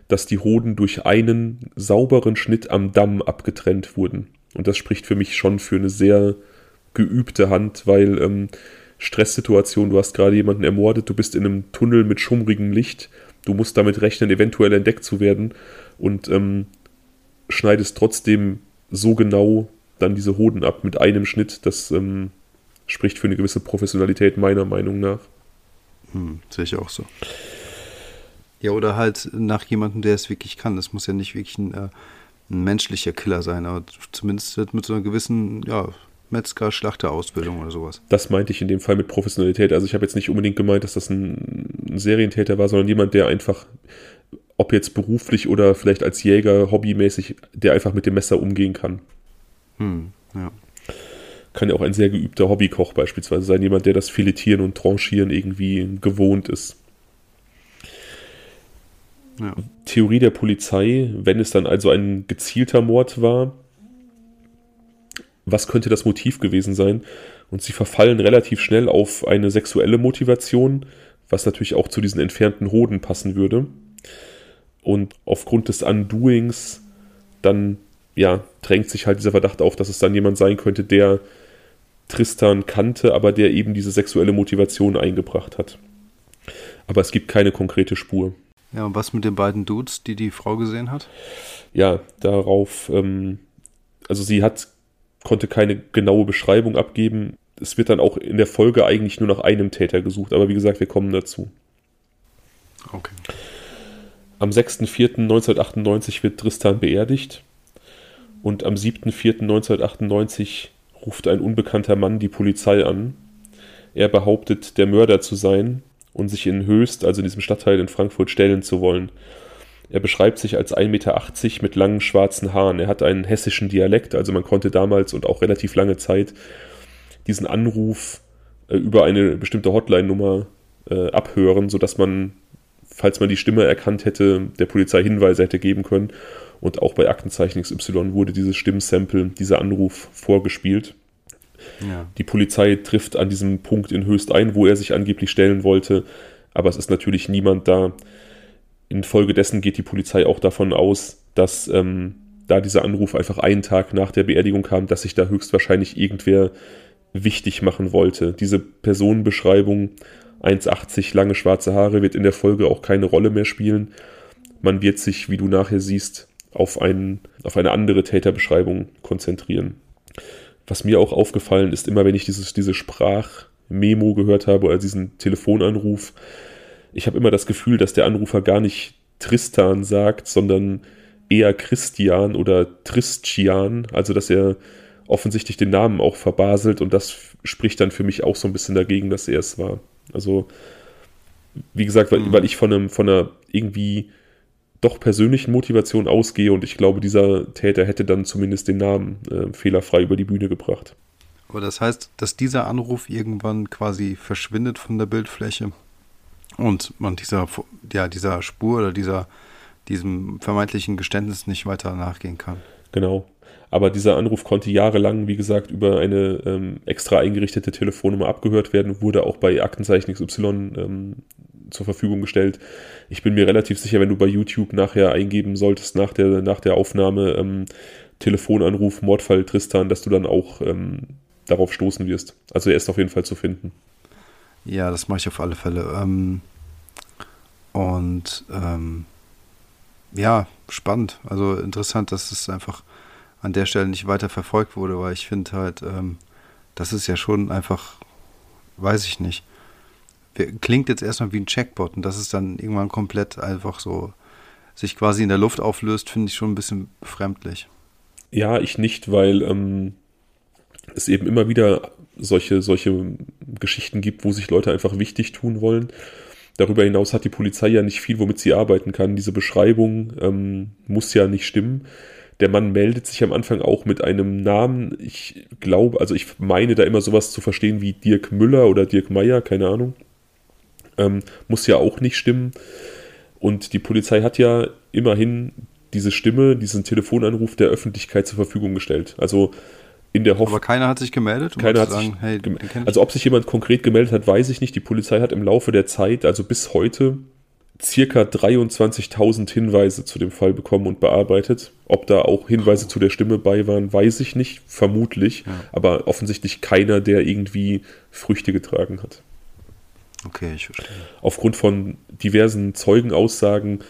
dass die Hoden durch einen sauberen Schnitt am Damm abgetrennt wurden. Und das spricht für mich schon für eine sehr geübte Hand, weil ähm, Stresssituation, du hast gerade jemanden ermordet, du bist in einem Tunnel mit schummrigem Licht, du musst damit rechnen, eventuell entdeckt zu werden und ähm, schneidest trotzdem so genau dann diese Hoden ab mit einem Schnitt, das ähm, spricht für eine gewisse Professionalität meiner Meinung nach. Hm, sehe ich auch so. Ja, oder halt nach jemandem, der es wirklich kann. Das muss ja nicht wirklich ein, äh, ein menschlicher Killer sein, aber zumindest mit so einer gewissen, ja, Metzger, Schlachterausbildung oder sowas. Das meinte ich in dem Fall mit Professionalität. Also ich habe jetzt nicht unbedingt gemeint, dass das ein, ein Serientäter war, sondern jemand, der einfach, ob jetzt beruflich oder vielleicht als Jäger, hobbymäßig, der einfach mit dem Messer umgehen kann. Hm, ja kann ja auch ein sehr geübter Hobbykoch beispielsweise sein, jemand, der das Filetieren und Tranchieren irgendwie gewohnt ist. Ja. Theorie der Polizei, wenn es dann also ein gezielter Mord war, was könnte das Motiv gewesen sein? Und sie verfallen relativ schnell auf eine sexuelle Motivation, was natürlich auch zu diesen entfernten Hoden passen würde. Und aufgrund des Undoings dann ja, drängt sich halt dieser Verdacht auf, dass es dann jemand sein könnte, der Tristan kannte, aber der eben diese sexuelle Motivation eingebracht hat. Aber es gibt keine konkrete Spur. Ja, und was mit den beiden Dudes, die die Frau gesehen hat? Ja, darauf, ähm, also sie hat, konnte keine genaue Beschreibung abgeben. Es wird dann auch in der Folge eigentlich nur nach einem Täter gesucht, aber wie gesagt, wir kommen dazu. Okay. Am 6.4.1998 wird Tristan beerdigt und am 7.4.1998 ruft ein unbekannter Mann die Polizei an. Er behauptet, der Mörder zu sein und sich in Höchst, also in diesem Stadtteil in Frankfurt, stellen zu wollen. Er beschreibt sich als 1,80 Meter mit langen schwarzen Haaren. Er hat einen hessischen Dialekt, also man konnte damals und auch relativ lange Zeit diesen Anruf äh, über eine bestimmte Hotline-Nummer äh, abhören, sodass man, falls man die Stimme erkannt hätte, der Polizei Hinweise hätte geben können. Und auch bei Aktenzeichen XY wurde dieses Stimmsample, dieser Anruf vorgespielt. Ja. Die Polizei trifft an diesem Punkt in Höchst ein, wo er sich angeblich stellen wollte, aber es ist natürlich niemand da. Infolgedessen geht die Polizei auch davon aus, dass ähm, da dieser Anruf einfach einen Tag nach der Beerdigung kam, dass sich da höchstwahrscheinlich irgendwer wichtig machen wollte. Diese Personenbeschreibung, 1,80 lange schwarze Haare, wird in der Folge auch keine Rolle mehr spielen. Man wird sich, wie du nachher siehst, auf, einen, auf eine andere Täterbeschreibung konzentrieren. Was mir auch aufgefallen ist, immer wenn ich dieses, diese Sprachmemo gehört habe oder diesen Telefonanruf, ich habe immer das Gefühl, dass der Anrufer gar nicht Tristan sagt, sondern eher Christian oder Tristian, also dass er offensichtlich den Namen auch verbaselt und das spricht dann für mich auch so ein bisschen dagegen, dass er es war. Also, wie gesagt, weil, mhm. weil ich von einem, von einer irgendwie doch persönlichen Motivation ausgehe und ich glaube, dieser Täter hätte dann zumindest den Namen äh, fehlerfrei über die Bühne gebracht. Aber das heißt, dass dieser Anruf irgendwann quasi verschwindet von der Bildfläche und man dieser, ja, dieser Spur oder dieser, diesem vermeintlichen Geständnis nicht weiter nachgehen kann. Genau. Aber dieser Anruf konnte jahrelang, wie gesagt, über eine ähm, extra eingerichtete Telefonnummer abgehört werden, wurde auch bei Aktenzeichen XY ähm, zur Verfügung gestellt. Ich bin mir relativ sicher, wenn du bei YouTube nachher eingeben solltest, nach der, nach der Aufnahme ähm, Telefonanruf, Mordfall Tristan, dass du dann auch ähm, darauf stoßen wirst. Also er ist auf jeden Fall zu finden. Ja, das mache ich auf alle Fälle. Ähm, und ähm, ja, spannend. Also interessant, dass es einfach an der Stelle nicht weiter verfolgt wurde, weil ich finde halt, ähm, das ist ja schon einfach, weiß ich nicht. Klingt jetzt erstmal wie ein Checkbot und dass es dann irgendwann komplett einfach so sich quasi in der Luft auflöst, finde ich schon ein bisschen befremdlich. Ja, ich nicht, weil ähm, es eben immer wieder solche, solche Geschichten gibt, wo sich Leute einfach wichtig tun wollen. Darüber hinaus hat die Polizei ja nicht viel, womit sie arbeiten kann. Diese Beschreibung ähm, muss ja nicht stimmen. Der Mann meldet sich am Anfang auch mit einem Namen. Ich glaube, also ich meine da immer sowas zu verstehen wie Dirk Müller oder Dirk Meyer, keine Ahnung. Ähm, muss ja auch nicht stimmen. Und die Polizei hat ja immerhin diese Stimme, diesen Telefonanruf der Öffentlichkeit zur Verfügung gestellt. Also in der Hoffnung. Aber keiner hat sich gemeldet? Um keiner hat sagen, sich, hey, also ob sich jemand konkret gemeldet hat, weiß ich nicht. Die Polizei hat im Laufe der Zeit, also bis heute, circa 23.000 Hinweise zu dem Fall bekommen und bearbeitet. Ob da auch Hinweise zu der Stimme bei waren, weiß ich nicht, vermutlich, ja. aber offensichtlich keiner, der irgendwie Früchte getragen hat. Okay, ich verstehe. Aufgrund von diversen Zeugenaussagen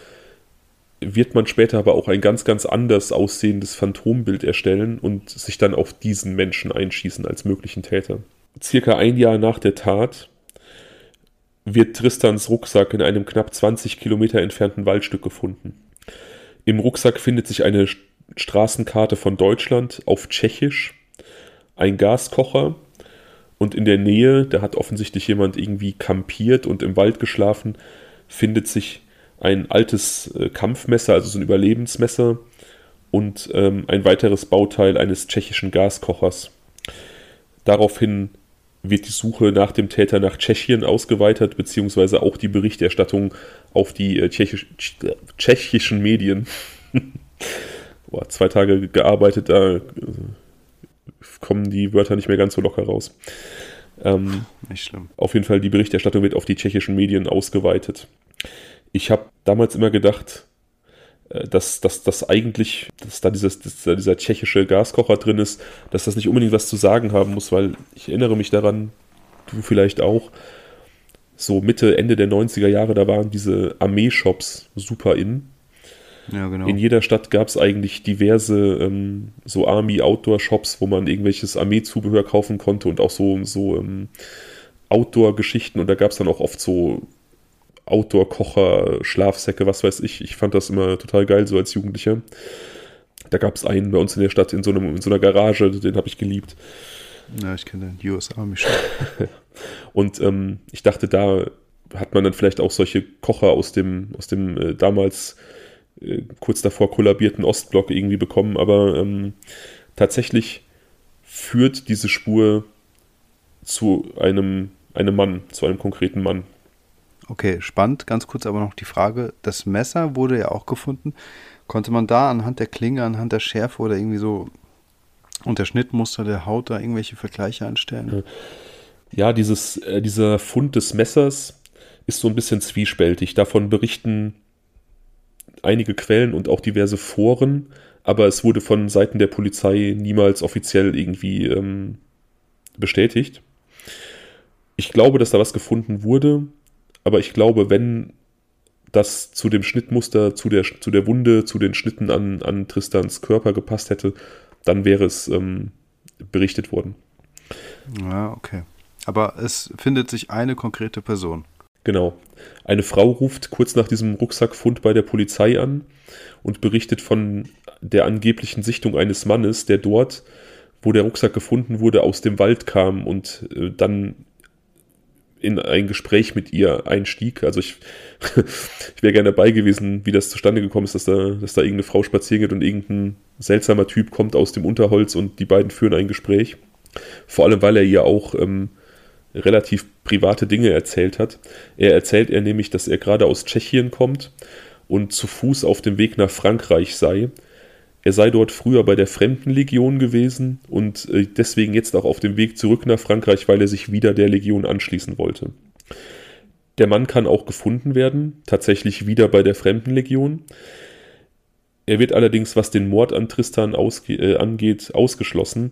wird man später aber auch ein ganz, ganz anders aussehendes Phantombild erstellen und sich dann auf diesen Menschen einschießen als möglichen Täter. Circa ein Jahr nach der Tat wird Tristans Rucksack in einem knapp 20 Kilometer entfernten Waldstück gefunden. Im Rucksack findet sich eine Straßenkarte von Deutschland auf Tschechisch, ein Gaskocher und in der Nähe, da hat offensichtlich jemand irgendwie kampiert und im Wald geschlafen, findet sich ein altes äh, Kampfmesser, also so ein Überlebensmesser und ähm, ein weiteres Bauteil eines tschechischen Gaskochers. Daraufhin wird die Suche nach dem Täter nach Tschechien ausgeweitet, beziehungsweise auch die Berichterstattung auf die äh, tschechisch, tschechischen Medien. Boah, zwei Tage gearbeitet, da äh, kommen die Wörter nicht mehr ganz so locker raus. Ähm, nicht schlimm. Auf jeden Fall, die Berichterstattung wird auf die tschechischen Medien ausgeweitet. Ich habe damals immer gedacht, äh, dass, dass, dass eigentlich, dass da, dieses, dass da dieser tschechische Gaskocher drin ist, dass das nicht unbedingt was zu sagen haben muss, weil ich erinnere mich daran, du vielleicht auch, so Mitte, Ende der 90er Jahre, da waren diese Armeeshops super in. Ja, genau. In jeder Stadt gab es eigentlich diverse ähm, so Army-Outdoor-Shops, wo man irgendwelches Armeezubehör kaufen konnte und auch so, so ähm, Outdoor-Geschichten und da gab es dann auch oft so Outdoor-Kocher, Schlafsäcke, was weiß ich. Ich fand das immer total geil, so als Jugendlicher. Da gab es einen bei uns in der Stadt in so, einem, in so einer Garage, den habe ich geliebt. Ja, ich kenne den US Army Shop. Und ähm, ich dachte, da hat man dann vielleicht auch solche Kocher aus dem, aus dem äh, damals äh, kurz davor kollabierten Ostblock irgendwie bekommen, aber ähm, tatsächlich führt diese Spur zu einem, einem Mann, zu einem konkreten Mann. Okay, spannend. Ganz kurz aber noch die Frage: Das Messer wurde ja auch gefunden. Konnte man da anhand der Klinge, anhand der Schärfe oder irgendwie so und der Schnittmuster der Haut da irgendwelche Vergleiche anstellen? Ja, dieses, äh, dieser Fund des Messers ist so ein bisschen zwiespältig. Davon berichten einige Quellen und auch diverse Foren, aber es wurde von Seiten der Polizei niemals offiziell irgendwie ähm, bestätigt. Ich glaube, dass da was gefunden wurde aber ich glaube, wenn das zu dem Schnittmuster, zu der, zu der Wunde, zu den Schnitten an, an Tristans Körper gepasst hätte, dann wäre es ähm, berichtet worden. Ja, okay. Aber es findet sich eine konkrete Person. Genau. Eine Frau ruft kurz nach diesem Rucksackfund bei der Polizei an und berichtet von der angeblichen Sichtung eines Mannes, der dort, wo der Rucksack gefunden wurde, aus dem Wald kam und äh, dann in ein Gespräch mit ihr einstieg. Also ich, ich wäre gerne dabei gewesen, wie das zustande gekommen ist, dass da, dass da irgendeine Frau spazieren geht und irgendein seltsamer Typ kommt aus dem Unterholz und die beiden führen ein Gespräch. Vor allem, weil er ihr auch ähm, relativ private Dinge erzählt hat. Er erzählt er nämlich, dass er gerade aus Tschechien kommt und zu Fuß auf dem Weg nach Frankreich sei er sei dort früher bei der Fremdenlegion gewesen und äh, deswegen jetzt auch auf dem Weg zurück nach Frankreich, weil er sich wieder der Legion anschließen wollte. Der Mann kann auch gefunden werden, tatsächlich wieder bei der Fremdenlegion. Er wird allerdings, was den Mord an Tristan äh, angeht, ausgeschlossen,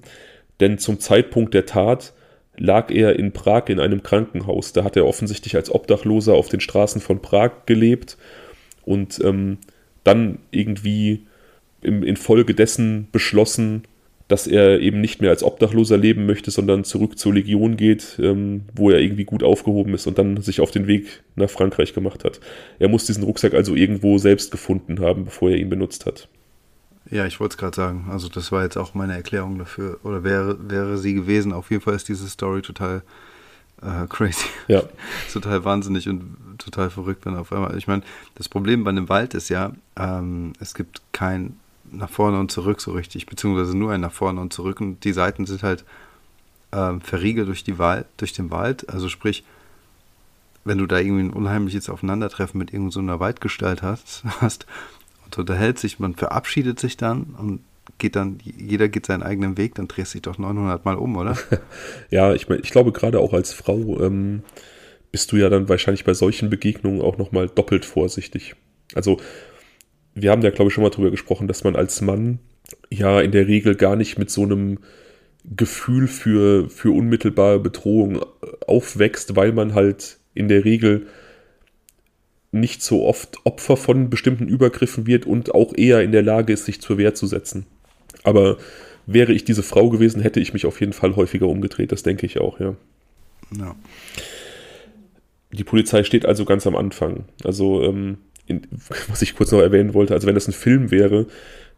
denn zum Zeitpunkt der Tat lag er in Prag in einem Krankenhaus. Da hat er offensichtlich als Obdachloser auf den Straßen von Prag gelebt und ähm, dann irgendwie im, infolgedessen beschlossen, dass er eben nicht mehr als Obdachloser leben möchte, sondern zurück zur Legion geht, ähm, wo er irgendwie gut aufgehoben ist und dann sich auf den Weg nach Frankreich gemacht hat. Er muss diesen Rucksack also irgendwo selbst gefunden haben, bevor er ihn benutzt hat. Ja, ich wollte es gerade sagen. Also das war jetzt auch meine Erklärung dafür. Oder wäre, wäre sie gewesen. Auf jeden Fall ist diese Story total äh, crazy. Ja. total wahnsinnig und total verrückt, wenn auf einmal. Ich meine, das Problem bei einem Wald ist ja, ähm, es gibt kein nach vorne und zurück so richtig, beziehungsweise nur ein nach vorne und zurück und die Seiten sind halt ähm, verriegelt durch, die Wald, durch den Wald. Also sprich, wenn du da irgendwie ein unheimliches Aufeinandertreffen mit irgendeiner so Waldgestalt hast, hast und unterhält sich, man verabschiedet sich dann und geht dann, jeder geht seinen eigenen Weg, dann drehst du dich doch 900 Mal um, oder? ja, ich, mein, ich glaube gerade auch als Frau ähm, bist du ja dann wahrscheinlich bei solchen Begegnungen auch nochmal doppelt vorsichtig. Also wir haben da, glaube ich, schon mal drüber gesprochen, dass man als Mann ja in der Regel gar nicht mit so einem Gefühl für, für unmittelbare Bedrohung aufwächst, weil man halt in der Regel nicht so oft Opfer von bestimmten Übergriffen wird und auch eher in der Lage ist, sich zur Wehr zu setzen. Aber wäre ich diese Frau gewesen, hätte ich mich auf jeden Fall häufiger umgedreht, das denke ich auch, ja. ja. Die Polizei steht also ganz am Anfang. Also ähm, in, was ich kurz noch erwähnen wollte, also wenn das ein Film wäre,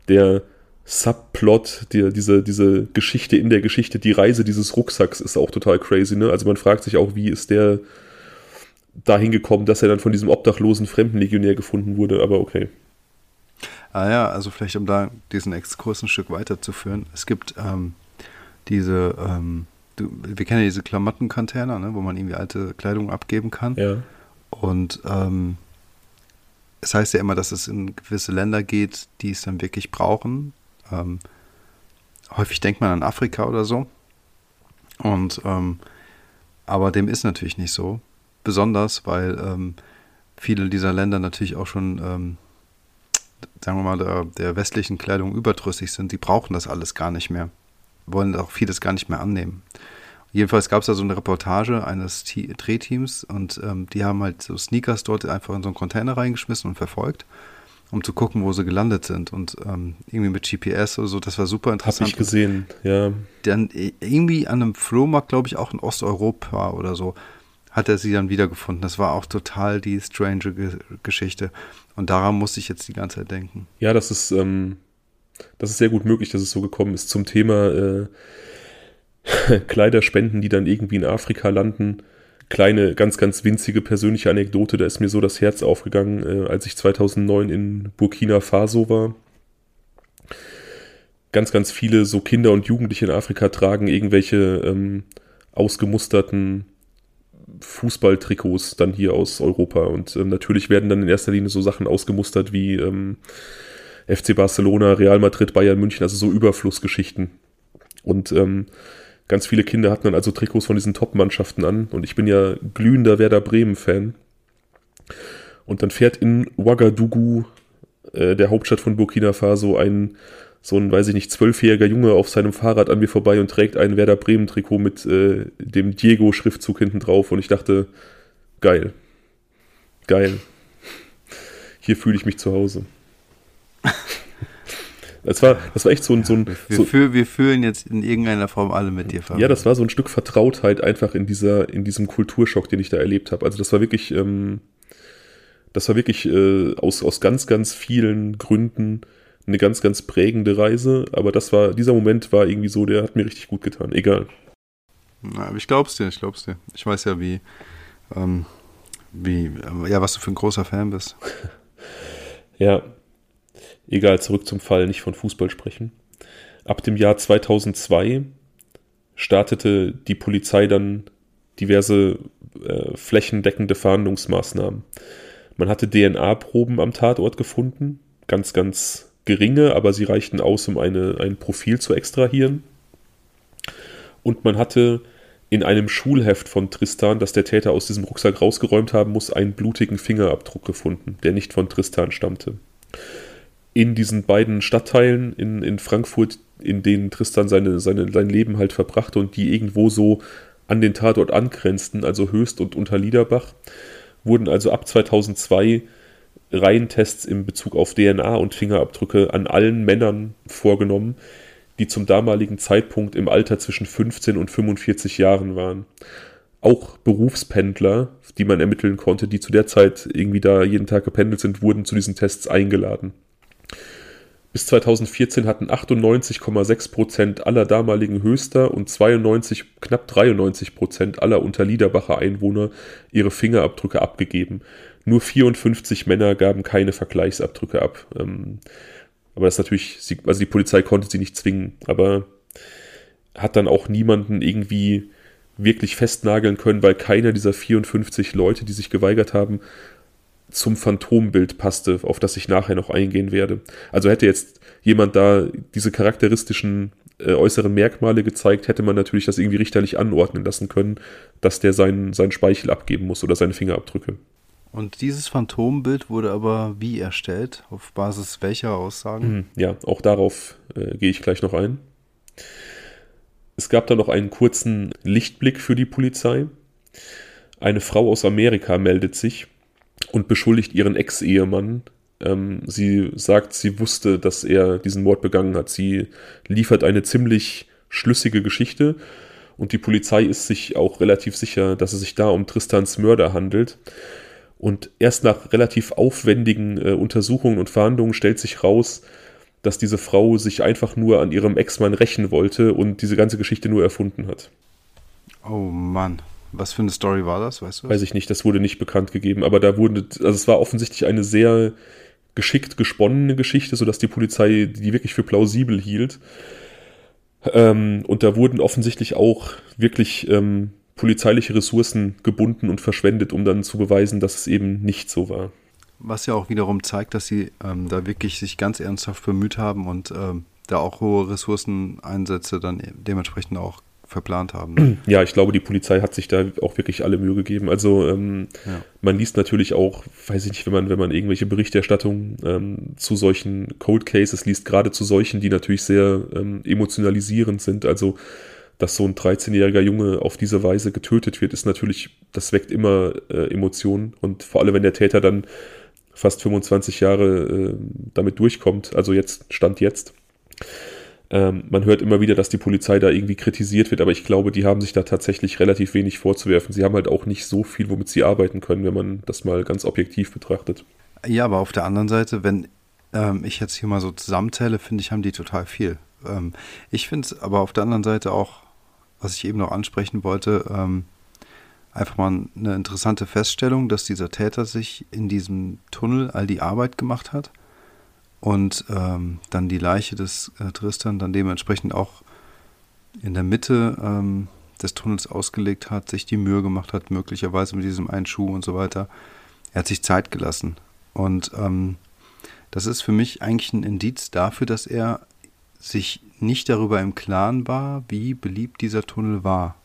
der Subplot, die, diese, diese Geschichte in der Geschichte, die Reise dieses Rucksacks ist auch total crazy, ne? Also man fragt sich auch, wie ist der dahin gekommen, dass er dann von diesem obdachlosen Fremdenlegionär gefunden wurde, aber okay. Ah ja, also vielleicht um da diesen Exkurs ein Stück weiterzuführen. Es gibt ähm, diese, ähm, du, wir kennen ja diese Klamottencontainer, ne, wo man irgendwie alte Kleidung abgeben kann. Ja. Und ähm, es heißt ja immer, dass es in gewisse Länder geht, die es dann wirklich brauchen. Ähm, häufig denkt man an Afrika oder so. Und ähm, aber dem ist natürlich nicht so. Besonders, weil ähm, viele dieser Länder natürlich auch schon, ähm, sagen wir mal, der, der, westlichen Kleidung überdrüssig sind. Die brauchen das alles gar nicht mehr. Wollen auch vieles gar nicht mehr annehmen. Jedenfalls gab es da so eine Reportage eines T Drehteams und ähm, die haben halt so Sneakers dort einfach in so einen Container reingeschmissen und verfolgt, um zu gucken, wo sie gelandet sind. Und ähm, irgendwie mit GPS oder so, das war super interessant. Hab ich gesehen, ja. Dann irgendwie an einem Flohmarkt, glaube ich, auch in Osteuropa oder so, hat er sie dann wiedergefunden. Das war auch total die strange Ge Geschichte. Und daran musste ich jetzt die ganze Zeit denken. Ja, das ist, ähm, das ist sehr gut möglich, dass es so gekommen ist. Zum Thema äh, Kleiderspenden, die dann irgendwie in Afrika landen. Kleine, ganz, ganz winzige persönliche Anekdote, da ist mir so das Herz aufgegangen, äh, als ich 2009 in Burkina Faso war. Ganz, ganz viele so Kinder und Jugendliche in Afrika tragen irgendwelche ähm, ausgemusterten Fußballtrikots dann hier aus Europa. Und ähm, natürlich werden dann in erster Linie so Sachen ausgemustert wie ähm, FC Barcelona, Real Madrid, Bayern München, also so Überflussgeschichten. Und ähm, Ganz viele Kinder hatten dann also Trikots von diesen Top-Mannschaften an und ich bin ja glühender Werder Bremen-Fan. Und dann fährt in Ouagadougou, äh, der Hauptstadt von Burkina Faso, ein so ein, weiß ich nicht, zwölfjähriger Junge auf seinem Fahrrad an mir vorbei und trägt ein Werder Bremen-Trikot mit äh, dem Diego-Schriftzug hinten drauf und ich dachte, geil. Geil. Hier fühle ich mich zu Hause. Das war, das war echt so ein. So ein wir, so, fühl, wir fühlen jetzt in irgendeiner Form alle mit dir, Fabian. Ja, das war so ein Stück Vertrautheit einfach in, dieser, in diesem Kulturschock, den ich da erlebt habe. Also, das war wirklich. Ähm, das war wirklich äh, aus, aus ganz, ganz vielen Gründen eine ganz, ganz prägende Reise. Aber das war, dieser Moment war irgendwie so, der hat mir richtig gut getan. Egal. Na, aber ich glaub's dir, ich glaub's dir. Ich weiß ja, wie, ähm, wie, ja, was du für ein großer Fan bist. ja, Egal, zurück zum Fall, nicht von Fußball sprechen. Ab dem Jahr 2002 startete die Polizei dann diverse äh, flächendeckende Fahndungsmaßnahmen. Man hatte DNA-Proben am Tatort gefunden, ganz, ganz geringe, aber sie reichten aus, um eine, ein Profil zu extrahieren. Und man hatte in einem Schulheft von Tristan, das der Täter aus diesem Rucksack rausgeräumt haben muss, einen blutigen Fingerabdruck gefunden, der nicht von Tristan stammte. In diesen beiden Stadtteilen in, in Frankfurt, in denen Tristan seine, seine, sein Leben halt verbrachte und die irgendwo so an den Tatort angrenzten, also Höchst und Unterliederbach, wurden also ab 2002 Reihentests in Bezug auf DNA und Fingerabdrücke an allen Männern vorgenommen, die zum damaligen Zeitpunkt im Alter zwischen 15 und 45 Jahren waren. Auch Berufspendler, die man ermitteln konnte, die zu der Zeit irgendwie da jeden Tag gependelt sind, wurden zu diesen Tests eingeladen. Bis 2014 hatten 98,6 Prozent aller damaligen Höchster und 92, knapp 93 Prozent aller Unterliederbacher Einwohner ihre Fingerabdrücke abgegeben. Nur 54 Männer gaben keine Vergleichsabdrücke ab. Ähm, aber das natürlich, also die Polizei konnte sie nicht zwingen, aber hat dann auch niemanden irgendwie wirklich festnageln können, weil keiner dieser 54 Leute, die sich geweigert haben, zum Phantombild passte, auf das ich nachher noch eingehen werde. Also hätte jetzt jemand da diese charakteristischen äh, äußeren Merkmale gezeigt, hätte man natürlich das irgendwie richterlich anordnen lassen können, dass der seinen, seinen Speichel abgeben muss oder seine Fingerabdrücke. Und dieses Phantombild wurde aber wie erstellt? Auf Basis welcher Aussagen? Hm, ja, auch darauf äh, gehe ich gleich noch ein. Es gab da noch einen kurzen Lichtblick für die Polizei. Eine Frau aus Amerika meldet sich und beschuldigt ihren Ex-Ehemann. Ähm, sie sagt, sie wusste, dass er diesen Mord begangen hat. Sie liefert eine ziemlich schlüssige Geschichte und die Polizei ist sich auch relativ sicher, dass es sich da um Tristans Mörder handelt. Und erst nach relativ aufwendigen äh, Untersuchungen und Verhandlungen stellt sich raus, dass diese Frau sich einfach nur an ihrem Ex-Mann rächen wollte und diese ganze Geschichte nur erfunden hat. Oh Mann. Was für eine Story war das, weißt du? Weiß ich nicht, das wurde nicht bekannt gegeben, aber da wurde, also es war offensichtlich eine sehr geschickt gesponnene Geschichte, sodass die Polizei die wirklich für plausibel hielt. Ähm, und da wurden offensichtlich auch wirklich ähm, polizeiliche Ressourcen gebunden und verschwendet, um dann zu beweisen, dass es eben nicht so war. Was ja auch wiederum zeigt, dass sie ähm, da wirklich sich ganz ernsthaft bemüht haben und ähm, da auch hohe Ressourceneinsätze dann dementsprechend auch verplant haben. Ja, ich glaube, die Polizei hat sich da auch wirklich alle Mühe gegeben. Also ähm, ja. man liest natürlich auch, weiß ich nicht, wenn man, wenn man irgendwelche Berichterstattungen ähm, zu solchen Cold Cases liest, gerade zu solchen, die natürlich sehr ähm, emotionalisierend sind. Also dass so ein 13-jähriger Junge auf diese Weise getötet wird, ist natürlich, das weckt immer äh, Emotionen und vor allem, wenn der Täter dann fast 25 Jahre äh, damit durchkommt, also jetzt, Stand jetzt. Ähm, man hört immer wieder, dass die Polizei da irgendwie kritisiert wird, aber ich glaube, die haben sich da tatsächlich relativ wenig vorzuwerfen. Sie haben halt auch nicht so viel, womit sie arbeiten können, wenn man das mal ganz objektiv betrachtet. Ja, aber auf der anderen Seite, wenn ähm, ich jetzt hier mal so zusammenzähle, finde ich, haben die total viel. Ähm, ich finde es aber auf der anderen Seite auch was ich eben noch ansprechen wollte, ähm, einfach mal eine interessante Feststellung, dass dieser Täter sich in diesem Tunnel all die Arbeit gemacht hat und ähm, dann die Leiche des äh, Tristan dann dementsprechend auch in der Mitte ähm, des Tunnels ausgelegt hat, sich die Mühe gemacht hat, möglicherweise mit diesem einen Schuh und so weiter. Er hat sich Zeit gelassen. Und ähm, das ist für mich eigentlich ein Indiz dafür, dass er sich nicht darüber im Klaren war, wie beliebt dieser Tunnel war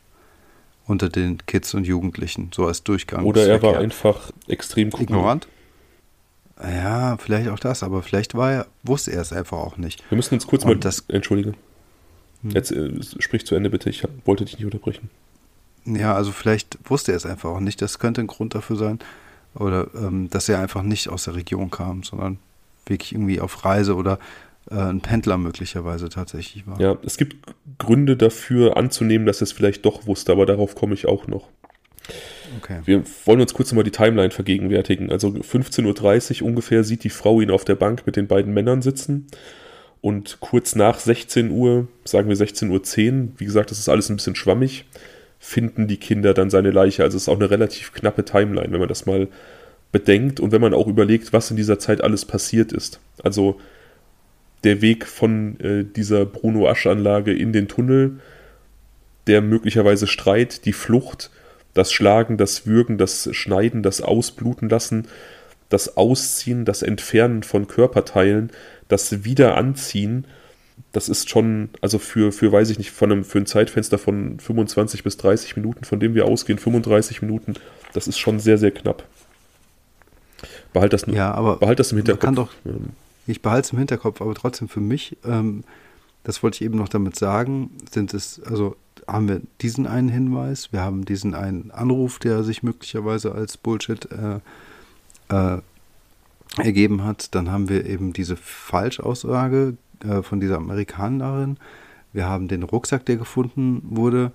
unter den Kids und Jugendlichen, so als Durchgang. Oder er war einfach extrem cool. ignorant. Ja, vielleicht auch das, aber vielleicht war er, wusste er es einfach auch nicht. Wir müssen uns kurz und mal. Das, Entschuldige. Hm. Jetzt äh, sprich zu Ende bitte, ich hab, wollte dich nicht unterbrechen. Ja, also vielleicht wusste er es einfach auch nicht. Das könnte ein Grund dafür sein. Oder ähm, dass er einfach nicht aus der Region kam, sondern wirklich irgendwie auf Reise oder äh, ein Pendler möglicherweise tatsächlich war. Ja, es gibt Gründe dafür anzunehmen, dass er es vielleicht doch wusste, aber darauf komme ich auch noch. Okay. Wir wollen uns kurz nochmal die Timeline vergegenwärtigen. Also 15.30 Uhr ungefähr sieht die Frau ihn auf der Bank mit den beiden Männern sitzen. Und kurz nach 16 Uhr, sagen wir 16.10 Uhr, wie gesagt, das ist alles ein bisschen schwammig, finden die Kinder dann seine Leiche. Also es ist auch eine relativ knappe Timeline, wenn man das mal bedenkt und wenn man auch überlegt, was in dieser Zeit alles passiert ist. Also der Weg von äh, dieser Bruno-Asch-Anlage in den Tunnel, der möglicherweise Streit, die Flucht, das Schlagen, das Würgen, das Schneiden, das Ausbluten lassen, das Ausziehen, das Entfernen von Körperteilen, das Wiederanziehen, das ist schon, also für, für weiß ich nicht, von einem, für ein Zeitfenster von 25 bis 30 Minuten, von dem wir ausgehen, 35 Minuten, das ist schon sehr, sehr knapp. Behalt das, ja, aber behalt das im Hinterkopf. Kann doch, ich behalte es im Hinterkopf, aber trotzdem für mich, ähm, das wollte ich eben noch damit sagen, sind es, also haben wir diesen einen Hinweis, wir haben diesen einen Anruf, der sich möglicherweise als Bullshit äh, äh, ergeben hat. Dann haben wir eben diese Falschaussage äh, von dieser Amerikanerin. Wir haben den Rucksack, der gefunden wurde,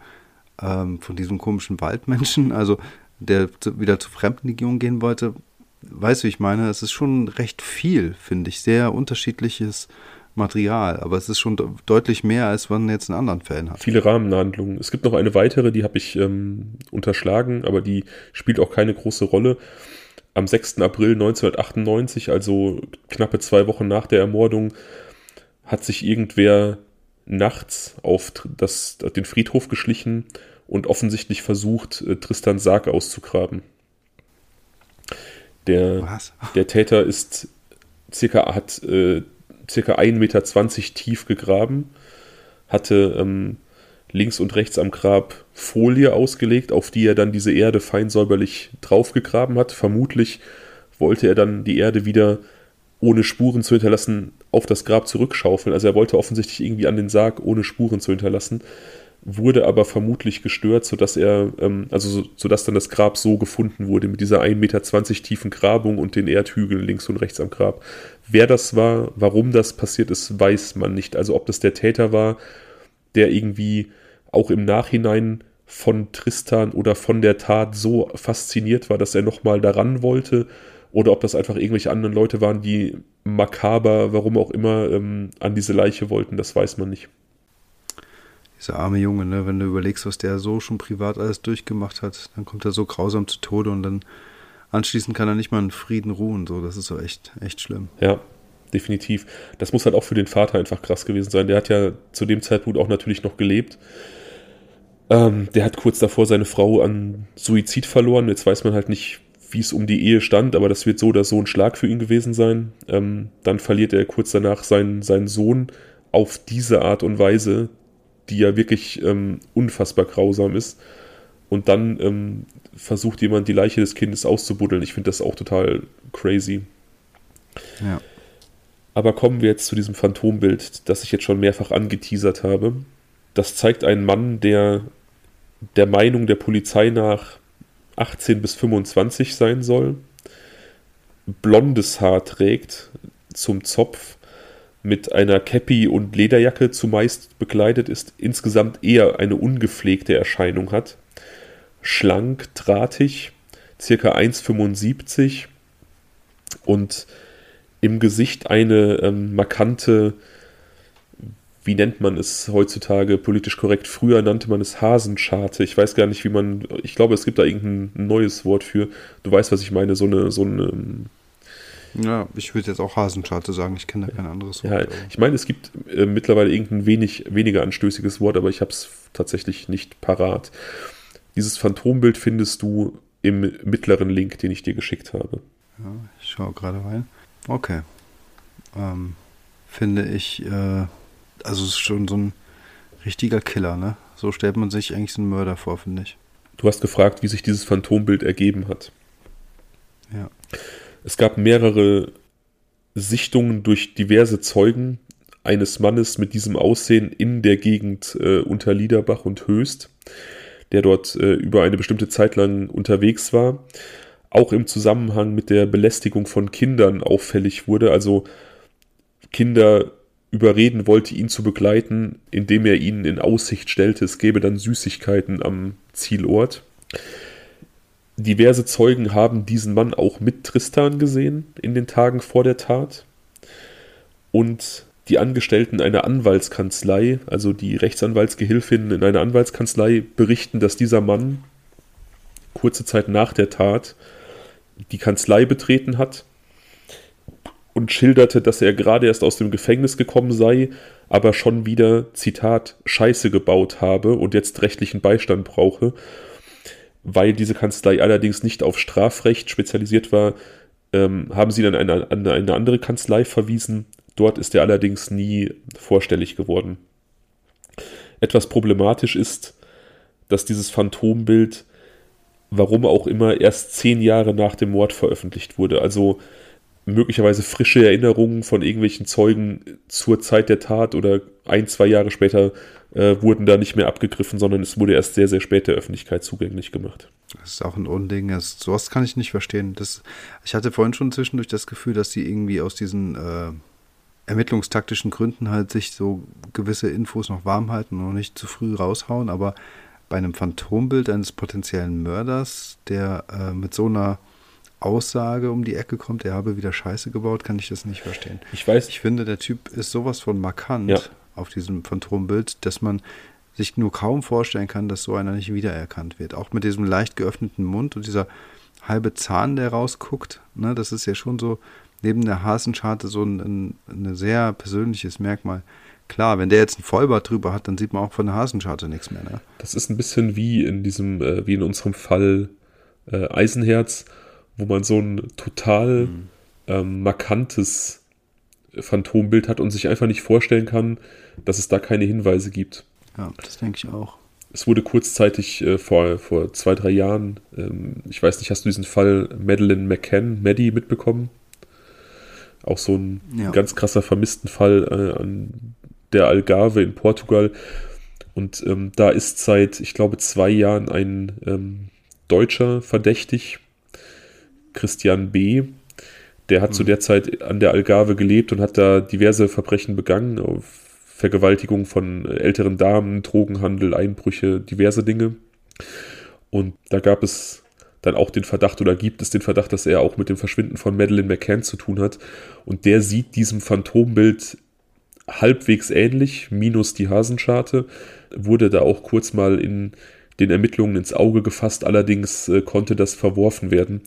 ähm, von diesem komischen Waldmenschen, also der zu, wieder zur Fremdenlegion gehen wollte. Weißt du, wie ich meine? Es ist schon recht viel, finde ich. Sehr unterschiedliches Material, aber es ist schon de deutlich mehr, als man jetzt in anderen Fällen hat. Viele Rahmenhandlungen. Es gibt noch eine weitere, die habe ich ähm, unterschlagen, aber die spielt auch keine große Rolle. Am 6. April 1998, also knappe zwei Wochen nach der Ermordung, hat sich irgendwer nachts auf das, den Friedhof geschlichen und offensichtlich versucht, äh, Tristans Sarg auszugraben. Der, Was? der Täter ist circa, hat äh, circa 1,20 Meter tief gegraben, hatte ähm, links und rechts am Grab Folie ausgelegt, auf die er dann diese Erde fein säuberlich draufgegraben hat. Vermutlich wollte er dann die Erde wieder ohne Spuren zu hinterlassen auf das Grab zurückschaufeln. Also er wollte offensichtlich irgendwie an den Sarg ohne Spuren zu hinterlassen, wurde aber vermutlich gestört, sodass er, ähm, also sodass dann das Grab so gefunden wurde mit dieser 1,20 Meter tiefen Grabung und den Erdhügeln links und rechts am Grab. Wer das war, warum das passiert ist, weiß man nicht. Also ob das der Täter war, der irgendwie auch im Nachhinein von Tristan oder von der Tat so fasziniert war, dass er nochmal daran wollte oder ob das einfach irgendwelche anderen Leute waren, die makaber, warum auch immer, ähm, an diese Leiche wollten, das weiß man nicht. Dieser arme Junge, ne? wenn du überlegst, was der so schon privat alles durchgemacht hat, dann kommt er so grausam zu Tode und dann anschließend kann er nicht mal in Frieden ruhen. So, das ist so echt, echt schlimm. Ja, definitiv. Das muss halt auch für den Vater einfach krass gewesen sein. Der hat ja zu dem Zeitpunkt auch natürlich noch gelebt. Ähm, der hat kurz davor seine Frau an Suizid verloren. Jetzt weiß man halt nicht, wie es um die Ehe stand, aber das wird so oder so ein Schlag für ihn gewesen sein. Ähm, dann verliert er kurz danach seinen, seinen Sohn auf diese Art und Weise, die ja wirklich ähm, unfassbar grausam ist. Und dann ähm, versucht jemand die Leiche des Kindes auszubuddeln. Ich finde das auch total crazy. Ja. Aber kommen wir jetzt zu diesem Phantombild, das ich jetzt schon mehrfach angeteasert habe. Das zeigt einen Mann, der der Meinung der Polizei nach 18 bis 25 sein soll, blondes Haar trägt zum Zopf, mit einer Cappy und Lederjacke zumeist bekleidet ist, insgesamt eher eine ungepflegte Erscheinung hat, schlank, drahtig, circa 1,75 und im Gesicht eine ähm, markante wie nennt man es heutzutage politisch korrekt? Früher nannte man es Hasenscharte. Ich weiß gar nicht, wie man, ich glaube, es gibt da irgendein neues Wort für. Du weißt, was ich meine, so eine, so eine. Ja, ich würde jetzt auch Hasenscharte sagen, ich kenne da kein anderes Wort. Ja, ich meine, es gibt äh, mittlerweile irgendein wenig, weniger anstößiges Wort, aber ich habe es tatsächlich nicht parat. Dieses Phantombild findest du im mittleren Link, den ich dir geschickt habe. Ja, ich schaue gerade rein. Okay. Ähm, finde ich. Äh also es ist schon so ein richtiger Killer, ne? So stellt man sich eigentlich so einen Mörder vor, finde ich. Du hast gefragt, wie sich dieses Phantombild ergeben hat. Ja. Es gab mehrere Sichtungen durch diverse Zeugen eines Mannes mit diesem Aussehen in der Gegend äh, unter Liederbach und Höchst, der dort äh, über eine bestimmte Zeit lang unterwegs war, auch im Zusammenhang mit der Belästigung von Kindern auffällig wurde. Also Kinder überreden wollte, ihn zu begleiten, indem er ihnen in Aussicht stellte, es gäbe dann Süßigkeiten am Zielort. Diverse Zeugen haben diesen Mann auch mit Tristan gesehen in den Tagen vor der Tat. Und die Angestellten einer Anwaltskanzlei, also die Rechtsanwaltsgehilfinnen in einer Anwaltskanzlei, berichten, dass dieser Mann kurze Zeit nach der Tat die Kanzlei betreten hat und schilderte, dass er gerade erst aus dem Gefängnis gekommen sei, aber schon wieder, Zitat, Scheiße gebaut habe und jetzt rechtlichen Beistand brauche. Weil diese Kanzlei allerdings nicht auf Strafrecht spezialisiert war, ähm, haben sie dann eine, an eine andere Kanzlei verwiesen, Dort ist er allerdings nie vorstellig geworden. Etwas problematisch ist, dass dieses Phantombild, warum auch immer, erst zehn Jahre nach dem Mord veröffentlicht wurde. Also möglicherweise frische Erinnerungen von irgendwelchen Zeugen zur Zeit der Tat oder ein, zwei Jahre später äh, wurden da nicht mehr abgegriffen, sondern es wurde erst sehr, sehr spät der Öffentlichkeit zugänglich gemacht. Das ist auch ein Unding. Das, sowas kann ich nicht verstehen. Das, ich hatte vorhin schon zwischendurch das Gefühl, dass sie irgendwie aus diesen äh, ermittlungstaktischen Gründen halt sich so gewisse Infos noch warm halten und noch nicht zu früh raushauen. Aber bei einem Phantombild eines potenziellen Mörders, der äh, mit so einer Aussage um die Ecke kommt, er habe wieder Scheiße gebaut, kann ich das nicht verstehen. Ich weiß. Ich finde, der Typ ist sowas von markant Ja. Auf diesem Phantombild, dass man sich nur kaum vorstellen kann, dass so einer nicht wiedererkannt wird. Auch mit diesem leicht geöffneten Mund und dieser halbe Zahn, der rausguckt. Ne, das ist ja schon so neben der Hasenscharte so ein, ein, ein sehr persönliches Merkmal. Klar, wenn der jetzt einen Vollbart drüber hat, dann sieht man auch von der Hasenscharte nichts mehr. Ne? Das ist ein bisschen wie in diesem, äh, wie in unserem Fall äh, Eisenherz, wo man so ein total ähm, markantes Phantombild hat und sich einfach nicht vorstellen kann, dass es da keine Hinweise gibt. Ja, das denke ich auch. Es wurde kurzzeitig äh, vor, vor zwei, drei Jahren, ähm, ich weiß nicht, hast du diesen Fall Madeleine McCann, Maddie, mitbekommen? Auch so ein Ja. ganz krasser vermissten Fall äh, an der Algarve in Portugal. Und ähm, da ist seit, ich glaube, zwei Jahren ein ähm, Deutscher verdächtig, Christian B., der hat zu der Zeit an der Algarve gelebt und hat da diverse Verbrechen begangen, Vergewaltigung von älteren Damen, Drogenhandel, Einbrüche, diverse Dinge. Und da gab es dann auch den Verdacht oder gibt es den Verdacht, dass er auch mit dem Verschwinden von Madeleine McCann zu tun hat. Und der sieht diesem Phantombild halbwegs ähnlich, minus die Hasenscharte, wurde da auch kurz mal in den Ermittlungen ins Auge gefasst, allerdings äh, konnte das verworfen werden.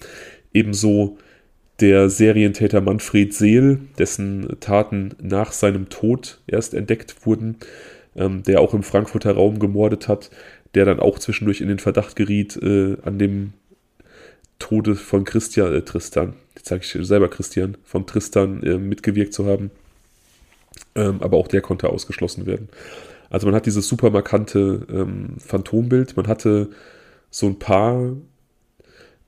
Ebenso der Serientäter Manfred Seel, dessen Taten nach seinem Tod erst entdeckt wurden, ähm, der auch im Frankfurter Raum gemordet hat, der dann auch zwischendurch in den Verdacht geriet, äh, an dem Tode von Christian, äh, Tristan, jetzt sage ich selber Christian, von Tristan äh, mitgewirkt zu haben. Ähm, aber auch der konnte ausgeschlossen werden. Also man hat dieses super markante ähm, Phantombild, man hatte so ein paar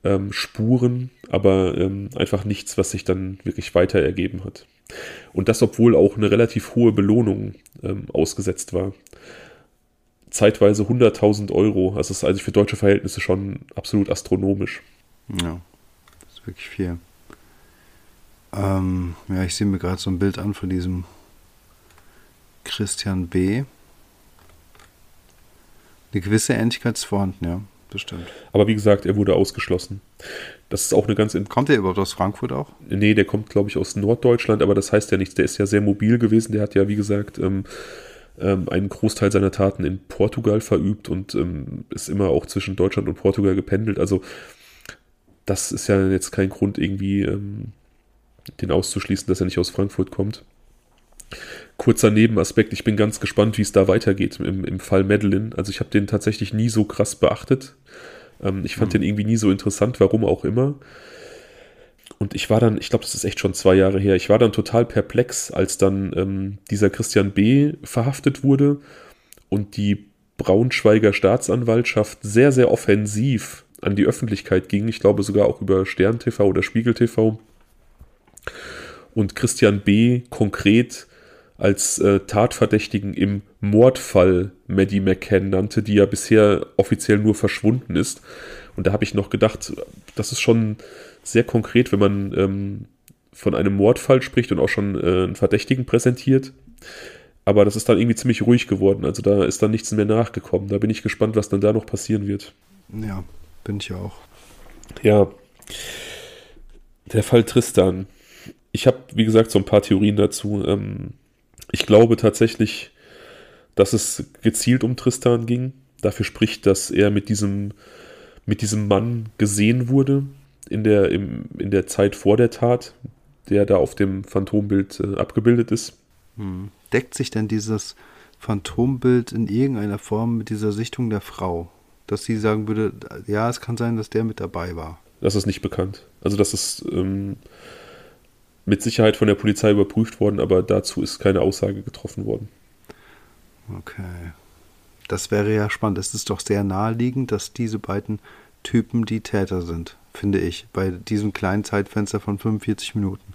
ähm, Spuren, aber ähm, einfach nichts, was sich dann wirklich weiter ergeben hat. Und das, obwohl auch eine relativ hohe Belohnung ähm, ausgesetzt war. Zeitweise 100.000 Euro. Also das ist also für deutsche Verhältnisse schon absolut astronomisch. Ja, das ist wirklich viel. Ähm, ja, ich sehe mir gerade so ein Bild an von diesem Christian B. Eine gewisse Ähnlichkeit ist vorhanden, ja, das stimmt. Aber wie gesagt, er wurde ausgeschlossen. Das ist auch eine ganz... Kommt der überhaupt aus Frankfurt auch? Nee, der kommt, glaube ich, aus Norddeutschland, aber das heißt ja nichts. Der ist ja sehr mobil gewesen. Der hat ja, wie gesagt, ähm, ähm, einen Großteil seiner Taten in Portugal verübt und ähm, ist immer auch zwischen Deutschland und Portugal gependelt. Also das ist ja jetzt kein Grund, irgendwie ähm, den auszuschließen, dass er nicht aus Frankfurt kommt. Kurzer Nebenaspekt, ich bin ganz gespannt, wie es da weitergeht im, im Fall Madeline. Also ich habe den tatsächlich nie so krass beachtet. Ähm, ich fand den irgendwie nie so interessant, warum auch immer. Und ich war dann, ich glaube, das ist echt schon zwei Jahre her, ich war dann total perplex, als dann ähm, dieser Christian B. verhaftet wurde und die Braunschweiger Staatsanwaltschaft sehr, sehr offensiv an die Öffentlichkeit ging. Ich glaube sogar auch über Stern TV oder Spiegel TV. Und Christian B. konkret als äh, Tatverdächtigen im Mordfall Maddie McCann nannte, die ja bisher offiziell nur verschwunden ist. Und da habe ich noch gedacht, das ist schon sehr konkret, wenn man ähm, von einem Mordfall spricht und auch schon äh, einen Verdächtigen präsentiert. Aber das ist dann irgendwie ziemlich ruhig geworden. Also da ist dann nichts mehr nachgekommen. Da bin ich gespannt, was dann da noch passieren wird. Ja, bin ich auch. Ja, der Fall Tristan. Ich habe, wie gesagt, so ein paar Theorien dazu. Ähm, ich glaube tatsächlich, dass es gezielt um Tristan ging. Dafür spricht, dass er mit diesem, mit diesem Mann gesehen wurde in der, im, in der Zeit vor der Tat, der da auf dem Phantombild äh, abgebildet ist. Hm. Deckt sich denn dieses Phantombild in irgendeiner Form mit dieser Sichtung der Frau? Dass sie sagen würde, ja, es kann sein, dass der mit dabei war. Das ist nicht bekannt. Also das ist, ähm, mit Sicherheit von der Polizei überprüft worden, aber dazu ist keine Aussage getroffen worden. Okay. Das wäre ja spannend. Es ist doch sehr naheliegend, dass diese beiden Typen die Täter sind, finde ich, bei diesem kleinen Zeitfenster von 45 Minuten.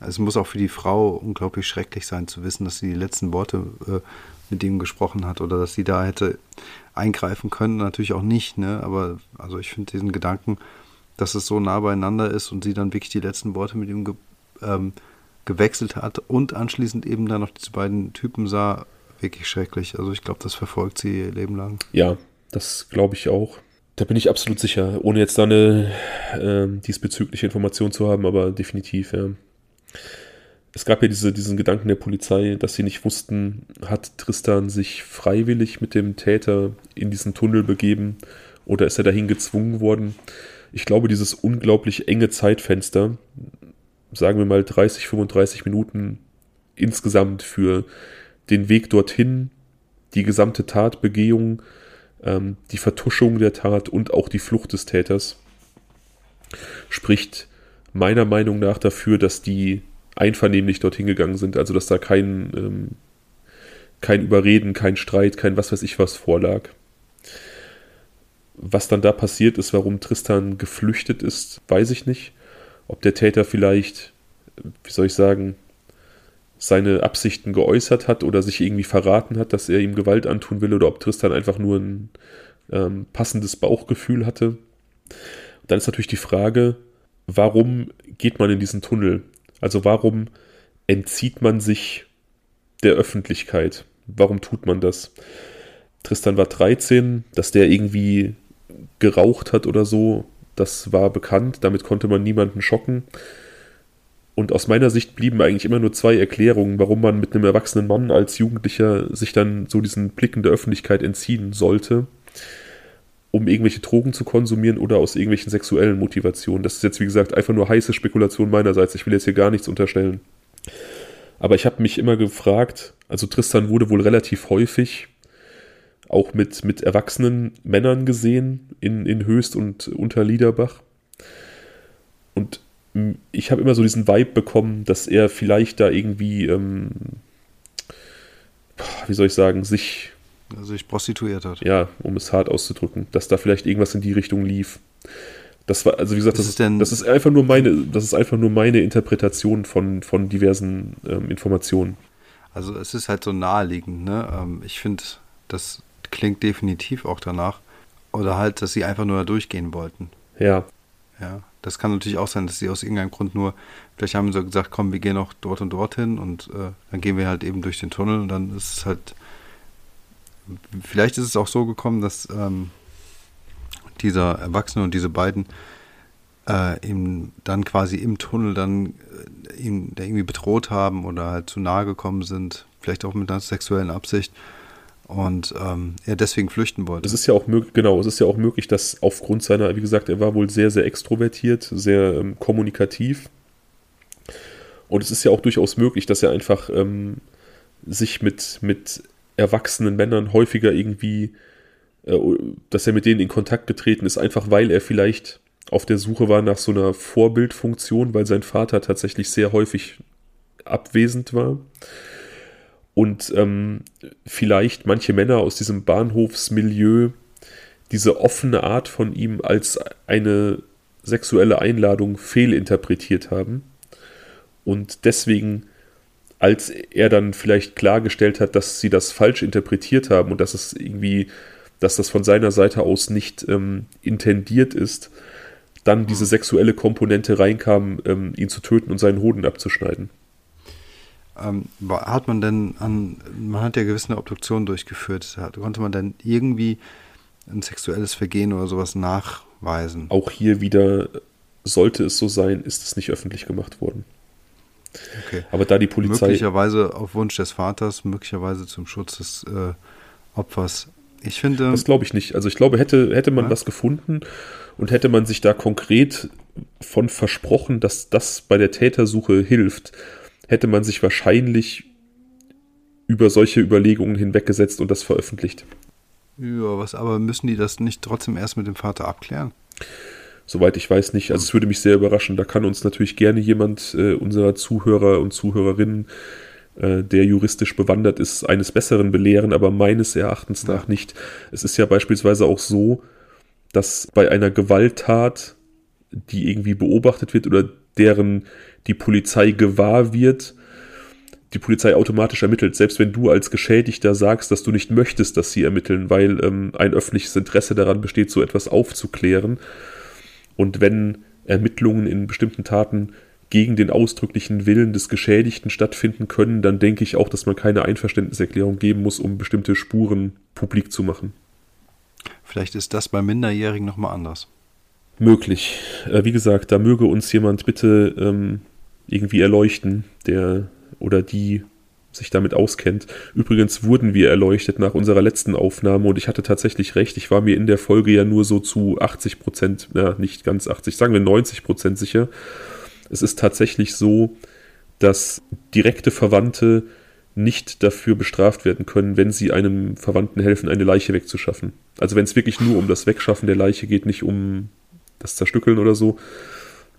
Es muss auch für die Frau unglaublich schrecklich sein, zu wissen, dass sie die letzten Worte äh, mit ihm gesprochen hat oder dass sie da hätte eingreifen können. Natürlich auch nicht, ne? Aber also ich finde diesen Gedanken, dass es so nah beieinander ist und sie dann wirklich die letzten Worte mit ihm ge ähm, gewechselt hat und anschließend eben dann noch diese beiden Typen sah, wirklich schrecklich. Also ich glaube, das verfolgt sie ihr Leben lang. Ja, das glaube ich auch. Da bin ich absolut sicher, ohne jetzt da eine äh, diesbezügliche Information zu haben, aber definitiv, ja. Es gab ja diese, diesen Gedanken der Polizei, dass sie nicht wussten, hat Tristan sich freiwillig mit dem Täter in diesen Tunnel begeben oder ist er dahin gezwungen worden? Ich glaube, dieses unglaublich enge Zeitfenster, sagen wir mal 30, 35 Minuten insgesamt für den Weg dorthin, die gesamte Tatbegehung, ähm, die Vertuschung der Tat und auch die Flucht des Täters, spricht meiner Meinung nach dafür, dass die einvernehmlich dorthin gegangen sind, also dass da kein, ähm, kein Überreden, kein Streit, kein was weiß ich was vorlag. Was dann da passiert ist, warum Tristan geflüchtet ist, weiß ich nicht. Ob der Täter vielleicht, wie soll ich sagen, seine Absichten geäußert hat oder sich irgendwie verraten hat, dass er ihm Gewalt antun will oder ob Tristan einfach nur ein ähm, passendes Bauchgefühl hatte. Und dann ist natürlich die Frage, warum geht man in diesen Tunnel? Also warum entzieht man sich der Öffentlichkeit? Warum tut man das? Tristan war 13, dass der irgendwie geraucht hat oder so, das war bekannt, damit konnte man niemanden schocken. Und aus meiner Sicht blieben eigentlich immer nur zwei Erklärungen, warum man mit einem erwachsenen Mann als Jugendlicher sich dann so diesen Blicken der Öffentlichkeit entziehen sollte, um irgendwelche Drogen zu konsumieren oder aus irgendwelchen sexuellen Motivationen. Das ist jetzt, wie gesagt, einfach nur heiße Spekulation meinerseits. Ich will jetzt hier gar nichts unterstellen. Aber ich habe mich immer gefragt, also Tristan wurde wohl relativ häufig auch mit, mit erwachsenen Männern gesehen in, in Höchst und Unterliederbach. Und ich habe immer so diesen Vibe bekommen, dass er vielleicht da irgendwie, ähm, wie soll ich sagen, sich. Sich prostituiert hat. Ja, um es hart auszudrücken, dass da vielleicht irgendwas in die Richtung lief. Das war, also wie gesagt, das, ist, das ist einfach nur meine, das ist einfach nur meine Interpretation von, von diversen ähm, Informationen. Also es ist halt so naheliegend, ne? Ähm, ich finde, das klingt definitiv auch danach. Oder halt, dass sie einfach nur da durchgehen wollten. Ja. Ja. Das kann natürlich auch sein, dass sie aus irgendeinem Grund nur, vielleicht haben sie gesagt, komm, wir gehen auch dort und dorthin und äh, dann gehen wir halt eben durch den Tunnel und dann ist es halt, vielleicht ist es auch so gekommen, dass ähm, dieser Erwachsene und diese beiden äh, ihm dann quasi im Tunnel dann äh, ihn irgendwie bedroht haben oder halt zu nahe gekommen sind, vielleicht auch mit einer sexuellen Absicht und ähm, er deswegen flüchten wollte. Es ist ja auch möglich, genau, es ist ja auch möglich, dass aufgrund seiner, wie gesagt, er war wohl sehr, sehr extrovertiert, sehr ähm, kommunikativ. Und es ist ja auch durchaus möglich, dass er einfach ähm, sich mit, mit erwachsenen Männern häufiger irgendwie, äh, dass er mit denen in Kontakt getreten ist, einfach weil er vielleicht auf der Suche war nach so einer Vorbildfunktion, weil sein Vater tatsächlich sehr häufig abwesend war und ähm, vielleicht manche Männer aus diesem Bahnhofsmilieu diese offene Art von ihm als eine sexuelle Einladung fehlinterpretiert haben und deswegen als er dann vielleicht klargestellt hat, dass sie das falsch interpretiert haben und dass es irgendwie, dass das von seiner Seite aus nicht ähm, intendiert ist, dann diese sexuelle Komponente reinkam, ähm, ihn zu töten und seinen Hoden abzuschneiden. Ähm, hat man denn an, man hat ja gewisse Obduktionen durchgeführt, hat, konnte man denn irgendwie ein sexuelles Vergehen oder sowas nachweisen? Auch hier wieder, sollte es so sein, ist es nicht öffentlich gemacht worden. Okay. Aber da die Polizei. Möglicherweise auf Wunsch des Vaters, möglicherweise zum Schutz des äh, Opfers. Ich finde. Das glaube ich nicht. Also ich glaube, hätte, hätte man ja? was gefunden und hätte man sich da konkret von versprochen, dass das bei der Tätersuche hilft, hätte man sich wahrscheinlich über solche Überlegungen hinweggesetzt und das veröffentlicht. Ja, was aber müssen die das nicht trotzdem erst mit dem Vater abklären? Soweit ich weiß nicht. Also es würde mich sehr überraschen. Da kann uns natürlich gerne jemand äh, unserer Zuhörer und Zuhörerinnen, äh, der juristisch bewandert ist, eines Besseren belehren, aber meines Erachtens nach nicht. Es ist ja beispielsweise auch so, dass bei einer Gewalttat, die irgendwie beobachtet wird oder deren die Polizei gewahr wird, die Polizei automatisch ermittelt, selbst wenn du als Geschädigter sagst, dass du nicht möchtest, dass sie ermitteln, weil ähm, ein öffentliches Interesse daran besteht, so etwas aufzuklären. Und wenn Ermittlungen in bestimmten Taten gegen den ausdrücklichen Willen des Geschädigten stattfinden können, dann denke ich auch, dass man keine Einverständniserklärung geben muss, um bestimmte Spuren publik zu machen. Vielleicht ist das bei Minderjährigen nochmal anders. Möglich. Äh, wie gesagt, da möge uns jemand bitte ähm, irgendwie erleuchten, der oder die sich damit auskennt. Übrigens wurden wir erleuchtet nach unserer letzten Aufnahme und ich hatte tatsächlich recht. Ich war mir in der Folge ja nur so zu 80 Prozent, na, nicht ganz 80, sagen wir 90 Prozent sicher. Es ist tatsächlich so, dass direkte Verwandte nicht dafür bestraft werden können, wenn sie einem Verwandten helfen, eine Leiche wegzuschaffen. Also wenn es wirklich nur um das Wegschaffen der Leiche geht, nicht um das Zerstückeln oder so.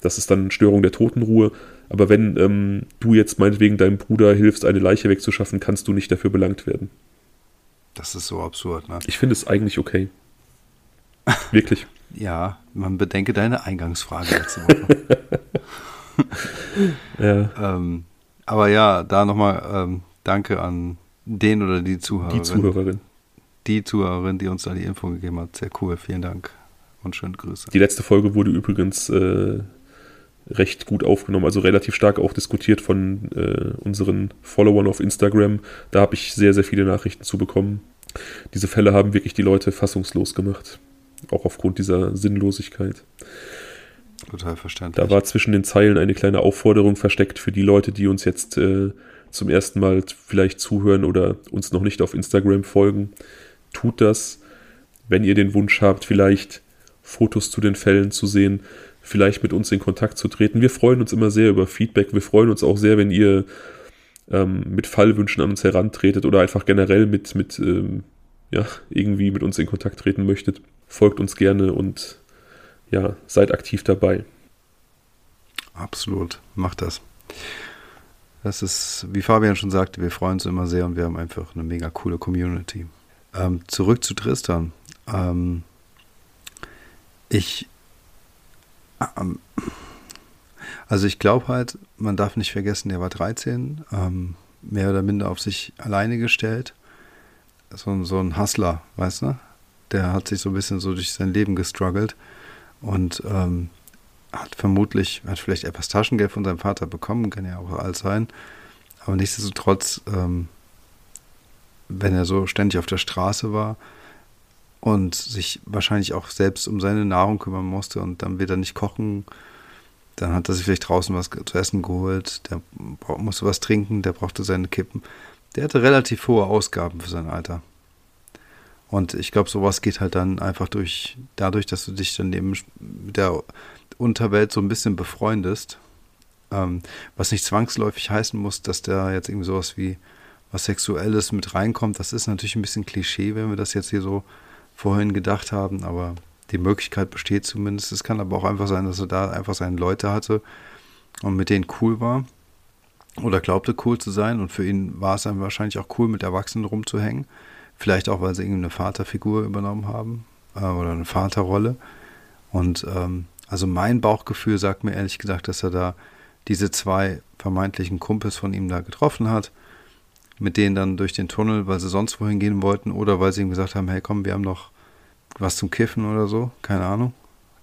Das ist dann Störung der Totenruhe. Aber wenn ähm, du jetzt meinetwegen deinem Bruder hilfst, eine Leiche wegzuschaffen, kannst du nicht dafür belangt werden. Das ist so absurd, ne? Ich finde es eigentlich okay. Wirklich. ja, man bedenke deine Eingangsfrage letzte Woche. ja. Ähm, aber ja, da nochmal ähm, danke an den oder die Zuhörerin. Die Zuhörerin. Die Zuhörerin, die uns da die Info gegeben hat. Sehr cool, vielen Dank und schöne Grüße. Die letzte Folge wurde übrigens äh, recht gut aufgenommen, also relativ stark auch diskutiert von äh, unseren Followern auf Instagram. Da habe ich sehr, sehr viele Nachrichten zu bekommen. Diese Fälle haben wirklich die Leute fassungslos gemacht. Auch aufgrund dieser Sinnlosigkeit. Total verständlich. Da war zwischen den Zeilen eine kleine Aufforderung versteckt für die Leute, die uns jetzt äh, zum ersten Mal vielleicht zuhören oder uns noch nicht auf Instagram folgen. Tut das, wenn ihr den Wunsch habt, vielleicht Fotos zu den Fällen zu sehen, vielleicht mit uns in Kontakt zu treten. Wir freuen uns immer sehr über Feedback. Wir freuen uns auch sehr, wenn ihr ähm, mit Fallwünschen an uns herantretet oder einfach generell mit, mit ähm, ja, irgendwie mit uns in Kontakt treten möchtet. Folgt uns gerne und ja, seid aktiv dabei. Absolut, macht das. Das ist, wie Fabian schon sagte, wir freuen uns immer sehr und wir haben einfach eine mega coole Community. Ähm, zurück zu Tristan. Ähm, ich ähm, also ich glaube halt, man darf nicht vergessen, der war 13, ähm, mehr oder minder auf sich alleine gestellt. So, so ein Hustler, weißt du? Der hat sich so ein bisschen so durch sein Leben gestruggelt und ähm, hat vermutlich, hat vielleicht etwas Taschengeld von seinem Vater bekommen, kann ja auch alt sein. Aber nichtsdestotrotz, ähm, wenn er so ständig auf der Straße war, und sich wahrscheinlich auch selbst um seine Nahrung kümmern musste und dann wird er nicht kochen. Dann hat er sich vielleicht draußen was zu essen geholt, der musste was trinken, der brauchte seine Kippen. Der hatte relativ hohe Ausgaben für sein Alter. Und ich glaube, sowas geht halt dann einfach durch, dadurch, dass du dich dann eben mit der Unterwelt so ein bisschen befreundest. Ähm, was nicht zwangsläufig heißen muss, dass da jetzt irgendwie sowas wie was Sexuelles mit reinkommt. Das ist natürlich ein bisschen Klischee, wenn wir das jetzt hier so vorhin gedacht haben, aber die Möglichkeit besteht zumindest. Es kann aber auch einfach sein, dass er da einfach seine Leute hatte und mit denen cool war oder glaubte cool zu sein und für ihn war es dann wahrscheinlich auch cool, mit Erwachsenen rumzuhängen. Vielleicht auch, weil sie irgendwie eine Vaterfigur übernommen haben äh, oder eine Vaterrolle. Und ähm, also mein Bauchgefühl sagt mir ehrlich gesagt, dass er da diese zwei vermeintlichen Kumpels von ihm da getroffen hat mit denen dann durch den Tunnel, weil sie sonst wohin gehen wollten oder weil sie ihm gesagt haben, hey komm, wir haben noch was zum Kiffen oder so, keine Ahnung.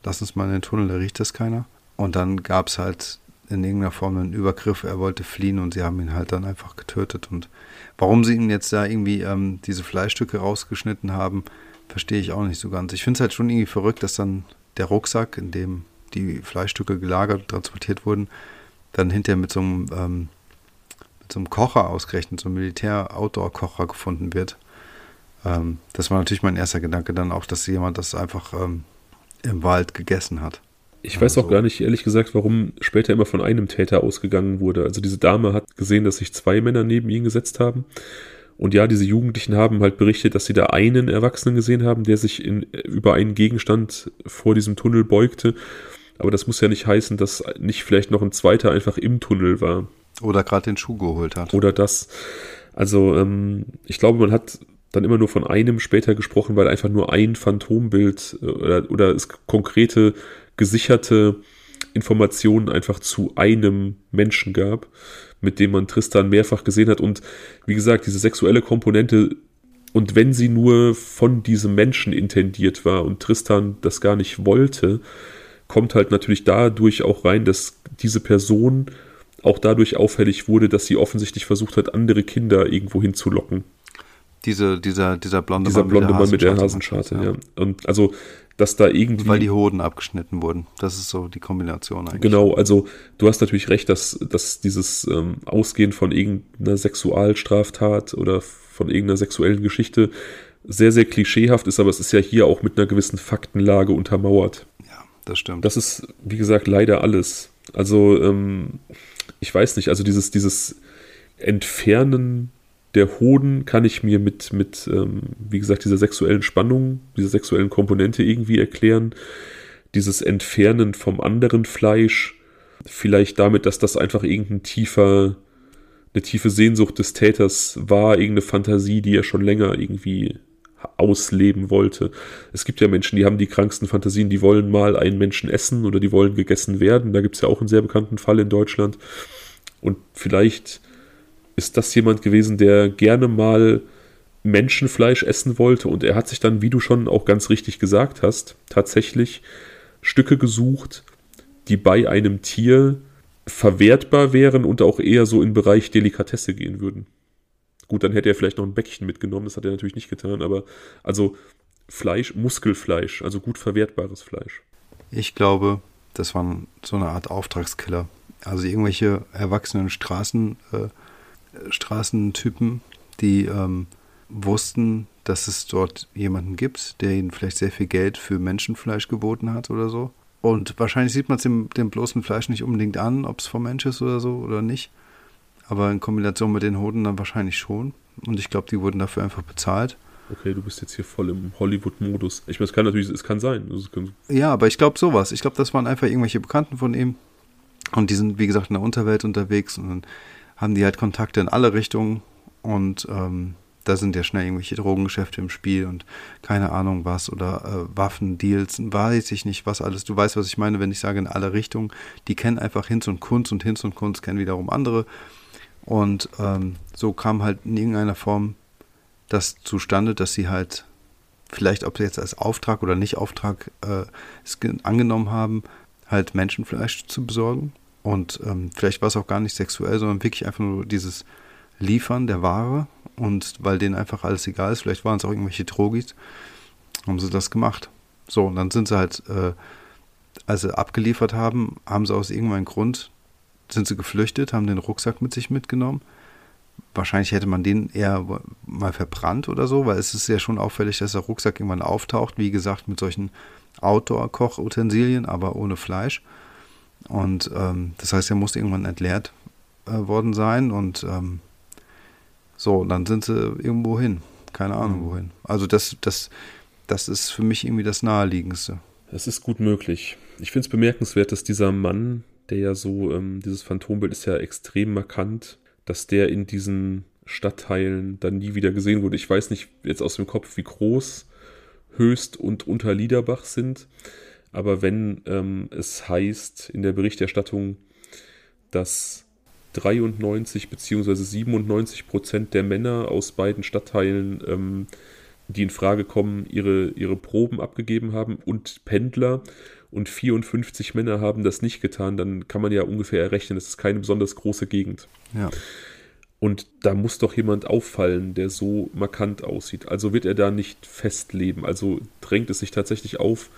Lass uns mal in den Tunnel, da riecht das keiner. Und dann gab es halt in irgendeiner Form einen Übergriff, er wollte fliehen und sie haben ihn halt dann einfach getötet. Und warum sie ihm jetzt da irgendwie ähm, diese Fleischstücke rausgeschnitten haben, verstehe ich auch nicht so ganz. Ich finde es halt schon irgendwie verrückt, dass dann der Rucksack, in dem die Fleischstücke gelagert und transportiert wurden, dann hinterher mit so einem ähm, einem Kocher ausgerechnet, einem Militär-Outdoor-Kocher gefunden wird. Ähm, das war natürlich mein erster Gedanke dann auch, dass jemand das einfach ähm, im Wald gegessen hat. Ich weiß auch also gar nicht, ehrlich gesagt, warum später immer von einem Täter ausgegangen wurde. Also diese Dame hat gesehen, dass sich zwei Männer neben ihn gesetzt haben Und ja, diese Jugendlichen haben halt berichtet, dass sie da einen Erwachsenen gesehen haben, der sich in, über einen Gegenstand vor diesem Tunnel beugte. Aber das muss ja nicht heißen, dass nicht vielleicht noch ein zweiter einfach im Tunnel war. Oder gerade den Schuh geholt hat. Oder das. Also ähm, ich glaube, man hat dann immer nur von einem später gesprochen, weil einfach nur ein Phantombild äh, oder, oder es konkrete, gesicherte Informationen einfach zu einem Menschen gab, mit dem man Tristan mehrfach gesehen hat. Und wie gesagt, diese sexuelle Komponente, und wenn sie nur von diesem Menschen intendiert war und Tristan das gar nicht wollte, kommt halt natürlich dadurch auch rein, dass diese Person auch dadurch auffällig wurde, dass sie offensichtlich versucht hat, andere Kinder irgendwo hinzulocken. Diese, dieser, dieser blonde dieser Mann blonde Mann mit der Hasenscharte, ja. ja. Und also, dass da irgendwie. Weil die Hoden abgeschnitten wurden. Das ist so die Kombination eigentlich. Genau, also du hast natürlich recht, dass, dass dieses ähm, Ausgehen von irgendeiner Sexualstraftat oder von irgendeiner sexuellen Geschichte sehr, sehr klischeehaft ist, aber es ist ja hier auch mit einer gewissen Faktenlage untermauert. Ja, das stimmt. Das ist, wie gesagt, leider alles. Also, ähm, ich weiß nicht, also dieses, dieses Entfernen der Hoden kann ich mir mit, mit ähm, wie gesagt, dieser sexuellen Spannung, dieser sexuellen Komponente irgendwie erklären. Dieses Entfernen vom anderen Fleisch, vielleicht damit, dass das einfach irgendein tiefer, eine tiefe Sehnsucht des Täters war, irgendeine Fantasie, die er schon länger irgendwie ausleben wollte. Es gibt ja Menschen, die haben die kranksten Fantasien, die wollen mal einen Menschen essen oder die wollen gegessen werden. Da gibt es ja auch einen sehr bekannten Fall in Deutschland. Und vielleicht ist das jemand gewesen, der gerne mal Menschenfleisch essen wollte und er hat sich dann, wie du schon auch ganz richtig gesagt hast, tatsächlich Stücke gesucht, die bei einem Tier verwertbar wären und auch eher so in Bereich Delikatesse gehen würden. Gut, dann hätte er vielleicht noch ein Bäckchen mitgenommen, das hat er natürlich nicht getan, aber also Fleisch, Muskelfleisch, also gut verwertbares Fleisch. Ich glaube, das war so eine Art Auftragskiller. Also irgendwelche erwachsenen Straßen, äh, Straßentypen, die ähm, wussten, dass es dort jemanden gibt, der ihnen vielleicht sehr viel Geld für Menschenfleisch geboten hat oder so. Und wahrscheinlich sieht man es dem, dem bloßen Fleisch nicht unbedingt an, ob es vom Mensch ist oder so oder nicht. Aber in Kombination mit den Hoden dann wahrscheinlich schon. Und ich glaube, die wurden dafür einfach bezahlt. Okay, du bist jetzt hier voll im Hollywood-Modus. Ich meine, es kann natürlich, es kann sein. Es kann ja, aber ich glaube sowas. Ich glaube, das waren einfach irgendwelche Bekannten von ihm. Und die sind, wie gesagt, in der Unterwelt unterwegs. Und dann haben die halt Kontakte in alle Richtungen und ähm, da sind ja schnell irgendwelche Drogengeschäfte im Spiel und keine Ahnung was oder äh, Waffendeals, weiß ich nicht was alles. Du weißt, was ich meine, wenn ich sage in alle Richtungen. Die kennen einfach Hinz und Kunst und Hinz und Kunst kennen wiederum andere. Und ähm, so kam halt in irgendeiner Form das zustande, dass sie halt vielleicht, ob sie jetzt als Auftrag oder nicht Auftrag äh, es angenommen haben, halt Menschenfleisch zu besorgen und ähm, vielleicht war es auch gar nicht sexuell, sondern wirklich einfach nur dieses Liefern der Ware. Und weil denen einfach alles egal ist, vielleicht waren es auch irgendwelche Drogis, haben sie das gemacht. So, und dann sind sie halt, äh, als sie abgeliefert haben, haben sie aus irgendeinem Grund, sind sie geflüchtet, haben den Rucksack mit sich mitgenommen. Wahrscheinlich hätte man den eher mal verbrannt oder so, weil es ist ja schon auffällig, dass der Rucksack irgendwann auftaucht. Wie gesagt, mit solchen Outdoor-Kochutensilien, aber ohne Fleisch. Und ähm, das heißt, er muss irgendwann entleert äh, worden sein und ähm, so, dann sind sie irgendwo hin. Keine Ahnung mhm. wohin. Also das, das, das ist für mich irgendwie das Naheliegendste. Das ist gut möglich. Ich finde es bemerkenswert, dass dieser Mann, der ja so, ähm, dieses Phantombild ist ja extrem markant, dass der in diesen Stadtteilen dann nie wieder gesehen wurde. Ich weiß nicht jetzt aus dem Kopf, wie groß Höchst und Unterliederbach sind. Aber wenn ähm, es heißt in der Berichterstattung, dass 93 bzw. 97 Prozent der Männer aus beiden Stadtteilen, ähm, die in Frage kommen, ihre, ihre Proben abgegeben haben und Pendler und 54 Männer haben das nicht getan, dann kann man ja ungefähr errechnen, das ist keine besonders große Gegend. Ja. Und da muss doch jemand auffallen, der so markant aussieht. Also wird er da nicht festleben. Also drängt es sich tatsächlich auf,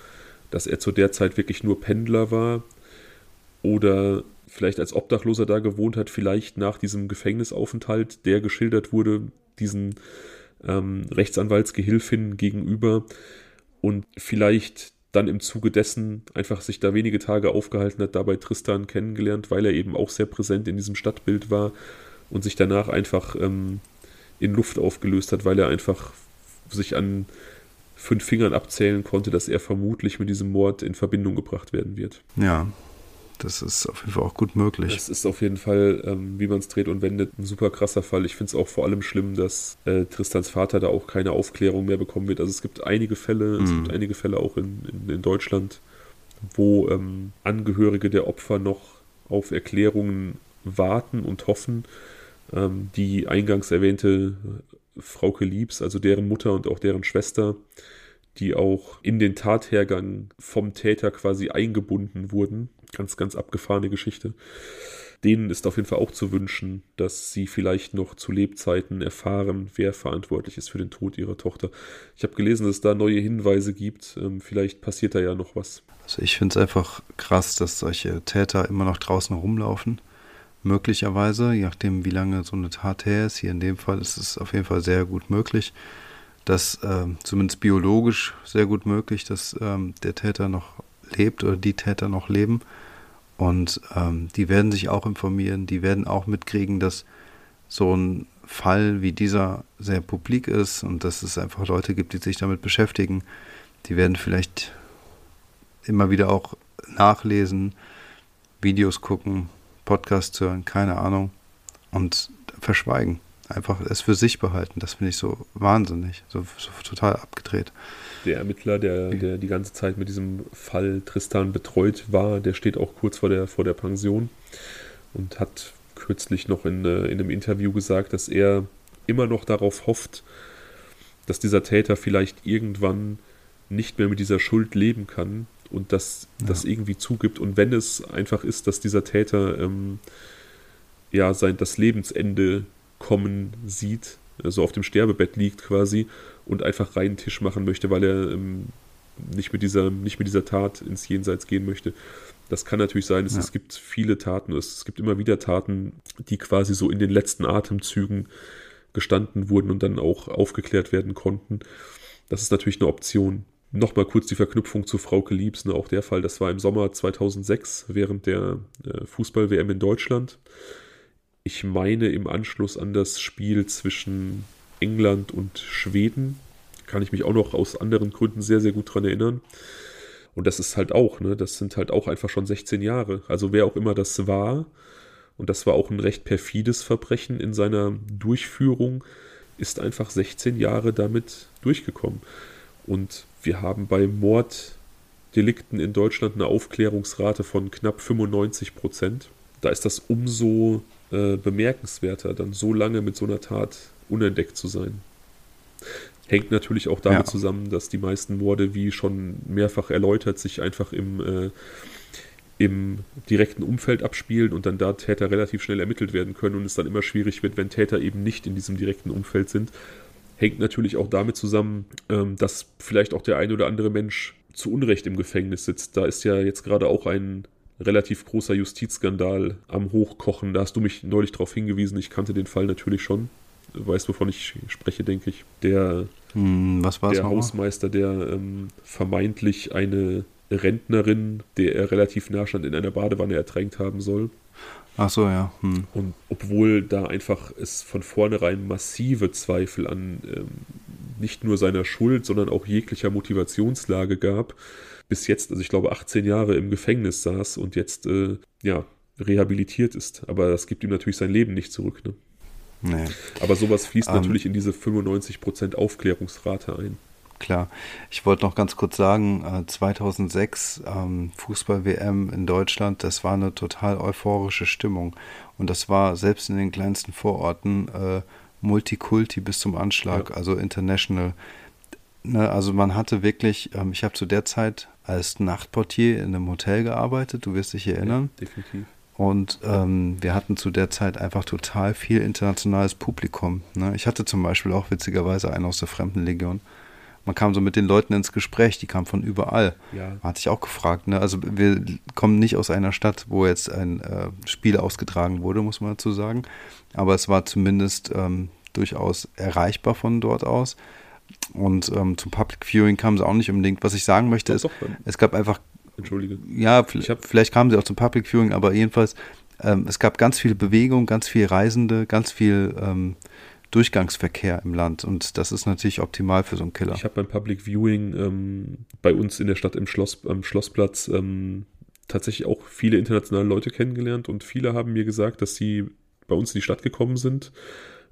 dass er zu der Zeit wirklich nur Pendler war oder vielleicht als Obdachloser da gewohnt hat, vielleicht nach diesem Gefängnisaufenthalt, der geschildert wurde, diesen ähm, Rechtsanwaltsgehilfin gegenüber und vielleicht dann im Zuge dessen einfach sich da wenige Tage aufgehalten hat, dabei Tristan kennengelernt, weil er eben auch sehr präsent in diesem Stadtbild war und sich danach einfach ähm, in Luft aufgelöst hat, weil er einfach sich an fünf Fingern abzählen konnte, dass er vermutlich mit diesem Mord in Verbindung gebracht werden wird. Ja, das ist auf jeden Fall auch gut möglich. Das ist auf jeden Fall, ähm, wie man es dreht und wendet, ein super krasser Fall. Ich finde es auch vor allem schlimm, dass äh, Tristans Vater da auch keine Aufklärung mehr bekommen wird. Also es gibt einige Fälle, mhm. es gibt einige Fälle auch in, in, in Deutschland, wo ähm, Angehörige der Opfer noch auf Erklärungen warten und hoffen. Ähm, die eingangs erwähnte Frauke Liebs, also deren Mutter und auch deren Schwester, die auch in den Tathergang vom Täter quasi eingebunden wurden. Ganz, ganz abgefahrene Geschichte. Denen ist auf jeden Fall auch zu wünschen, dass sie vielleicht noch zu Lebzeiten erfahren, wer verantwortlich ist für den Tod ihrer Tochter. Ich habe gelesen, dass es da neue Hinweise gibt. Ähm, vielleicht passiert da ja noch was. Also ich finde es einfach krass, dass solche Täter immer noch draußen rumlaufen möglicherweise, je nachdem, wie lange so eine Tat her ist. Hier in dem Fall ist es auf jeden Fall sehr gut möglich, dass äh, zumindest biologisch sehr gut möglich, dass ähm, der Täter noch lebt oder die Täter noch leben. Und ähm, die werden sich auch informieren, die werden auch mitkriegen, dass so ein Fall wie dieser sehr publik ist und dass es einfach Leute gibt, die sich damit beschäftigen. Die werden vielleicht immer wieder auch nachlesen, Videos gucken, Podcast hören, keine Ahnung, und verschweigen. Einfach es für sich behalten. Das finde ich so wahnsinnig, so, so, total abgedreht. Der Ermittler, der, der die ganze Zeit mit diesem Fall Tristan betreut war, der steht auch kurz vor der, vor der Pension und hat kürzlich noch in, äh, in einem Interview gesagt, dass er immer noch darauf hofft, dass dieser Täter vielleicht irgendwann nicht mehr mit dieser Schuld leben kann und das, ja. das irgendwie zugibt. Und wenn es einfach ist, dass dieser Täter ähm, ja sein das Lebensende kommen sieht, also auf dem Sterbebett liegt quasi und einfach reinen Tisch machen möchte, weil er ähm, nicht, mit dieser, nicht mit dieser Tat ins Jenseits gehen möchte. Das kann natürlich sein, es, ja. es gibt viele Taten, es, es gibt immer wieder Taten, die quasi so in den letzten Atemzügen gestanden wurden und dann auch aufgeklärt werden konnten. Das ist natürlich eine Option. Nochmal kurz die Verknüpfung zu Frauke Liebs. Ne? Auch der Fall, das war im Sommer 2006 während der äh, Fußball-WM in Deutschland. Ich meine im Anschluss an das Spiel zwischen England und Schweden. Kann ich mich auch noch aus anderen Gründen sehr, sehr gut dran erinnern. Und das ist halt auch, ne, das sind halt auch einfach schon 16 Jahre. Also wer auch immer das war, und das war auch ein recht perfides Verbrechen in seiner Durchführung, ist einfach 16 Jahre damit durchgekommen. Und wir haben bei Morddelikten in Deutschland eine Aufklärungsrate von knapp 95 Prozent. Da ist das umso äh, bemerkenswerter, dann so lange mit so einer Tat unentdeckt zu sein. Hängt natürlich auch damit ja. zusammen, dass die meisten Morde, wie schon mehrfach erläutert, sich einfach im, äh, im direkten Umfeld abspielen und dann da Täter relativ schnell ermittelt werden können und es dann immer schwierig wird, wenn Täter eben nicht in diesem direkten Umfeld sind hängt natürlich auch damit zusammen, ähm, dass vielleicht auch der ein oder andere Mensch zu Unrecht im Gefängnis sitzt. Da ist ja jetzt gerade auch ein relativ großer Justizskandal am Hochkochen. Da hast du mich neulich darauf hingewiesen. Ich kannte den Fall natürlich schon. Weißt, wovon ich spreche, denke ich. Der, hm, der Hausmeister, der ähm, vermeintlich eine Rentnerin, der er relativ nah stand, in einer Badewanne ertränkt haben soll. Ach so, ja. Hm. Und obwohl da einfach es von vornherein massive Zweifel an ähm, nicht nur seiner Schuld, sondern auch jeglicher Motivationslage gab, bis jetzt, also ich glaube, 18 Jahre im Gefängnis saß und jetzt, äh, ja, rehabilitiert ist. Aber das gibt ihm natürlich sein Leben nicht zurück. Ne? Nee. Aber sowas fließt ähm. natürlich in diese 95% Aufklärungsrate ein klar. Ich wollte noch ganz kurz sagen, 2006 äh, ähm, Fußball-WM in Deutschland, das war eine total euphorische Stimmung. Und das war selbst in den kleinsten Vororten äh, Multikulti bis zum Anschlag, ja. also international. Ne, also man hatte wirklich, ähm, ich habe zu der Zeit als Nachtportier in einem Hotel gearbeitet, du wirst dich erinnern. Ja, definitiv. Und ähm, wir hatten zu der Zeit einfach total viel internationales Publikum. Ne? Ich hatte zum Beispiel auch witzigerweise einen aus der Fremdenlegion man kam so mit den Leuten ins Gespräch, die kamen von überall. Ja. Hatte ich auch gefragt. Ne? Also wir kommen nicht aus einer Stadt, wo jetzt ein äh, Spiel ausgetragen wurde, muss man dazu sagen. Aber es war zumindest ähm, durchaus erreichbar von dort aus. Und ähm, zum Public Viewing kamen sie auch nicht unbedingt. Was ich sagen möchte, doch, ist, doch, es gab einfach. Entschuldige. Ja, vielleicht kamen sie auch zum Public Viewing, aber jedenfalls, ähm, es gab ganz viel Bewegung, ganz viel Reisende, ganz viel ähm, Durchgangsverkehr im Land und das ist natürlich optimal für so einen Killer. Ich habe beim Public Viewing ähm, bei uns in der Stadt im Schloss, am Schlossplatz ähm, tatsächlich auch viele internationale Leute kennengelernt und viele haben mir gesagt, dass sie bei uns in die Stadt gekommen sind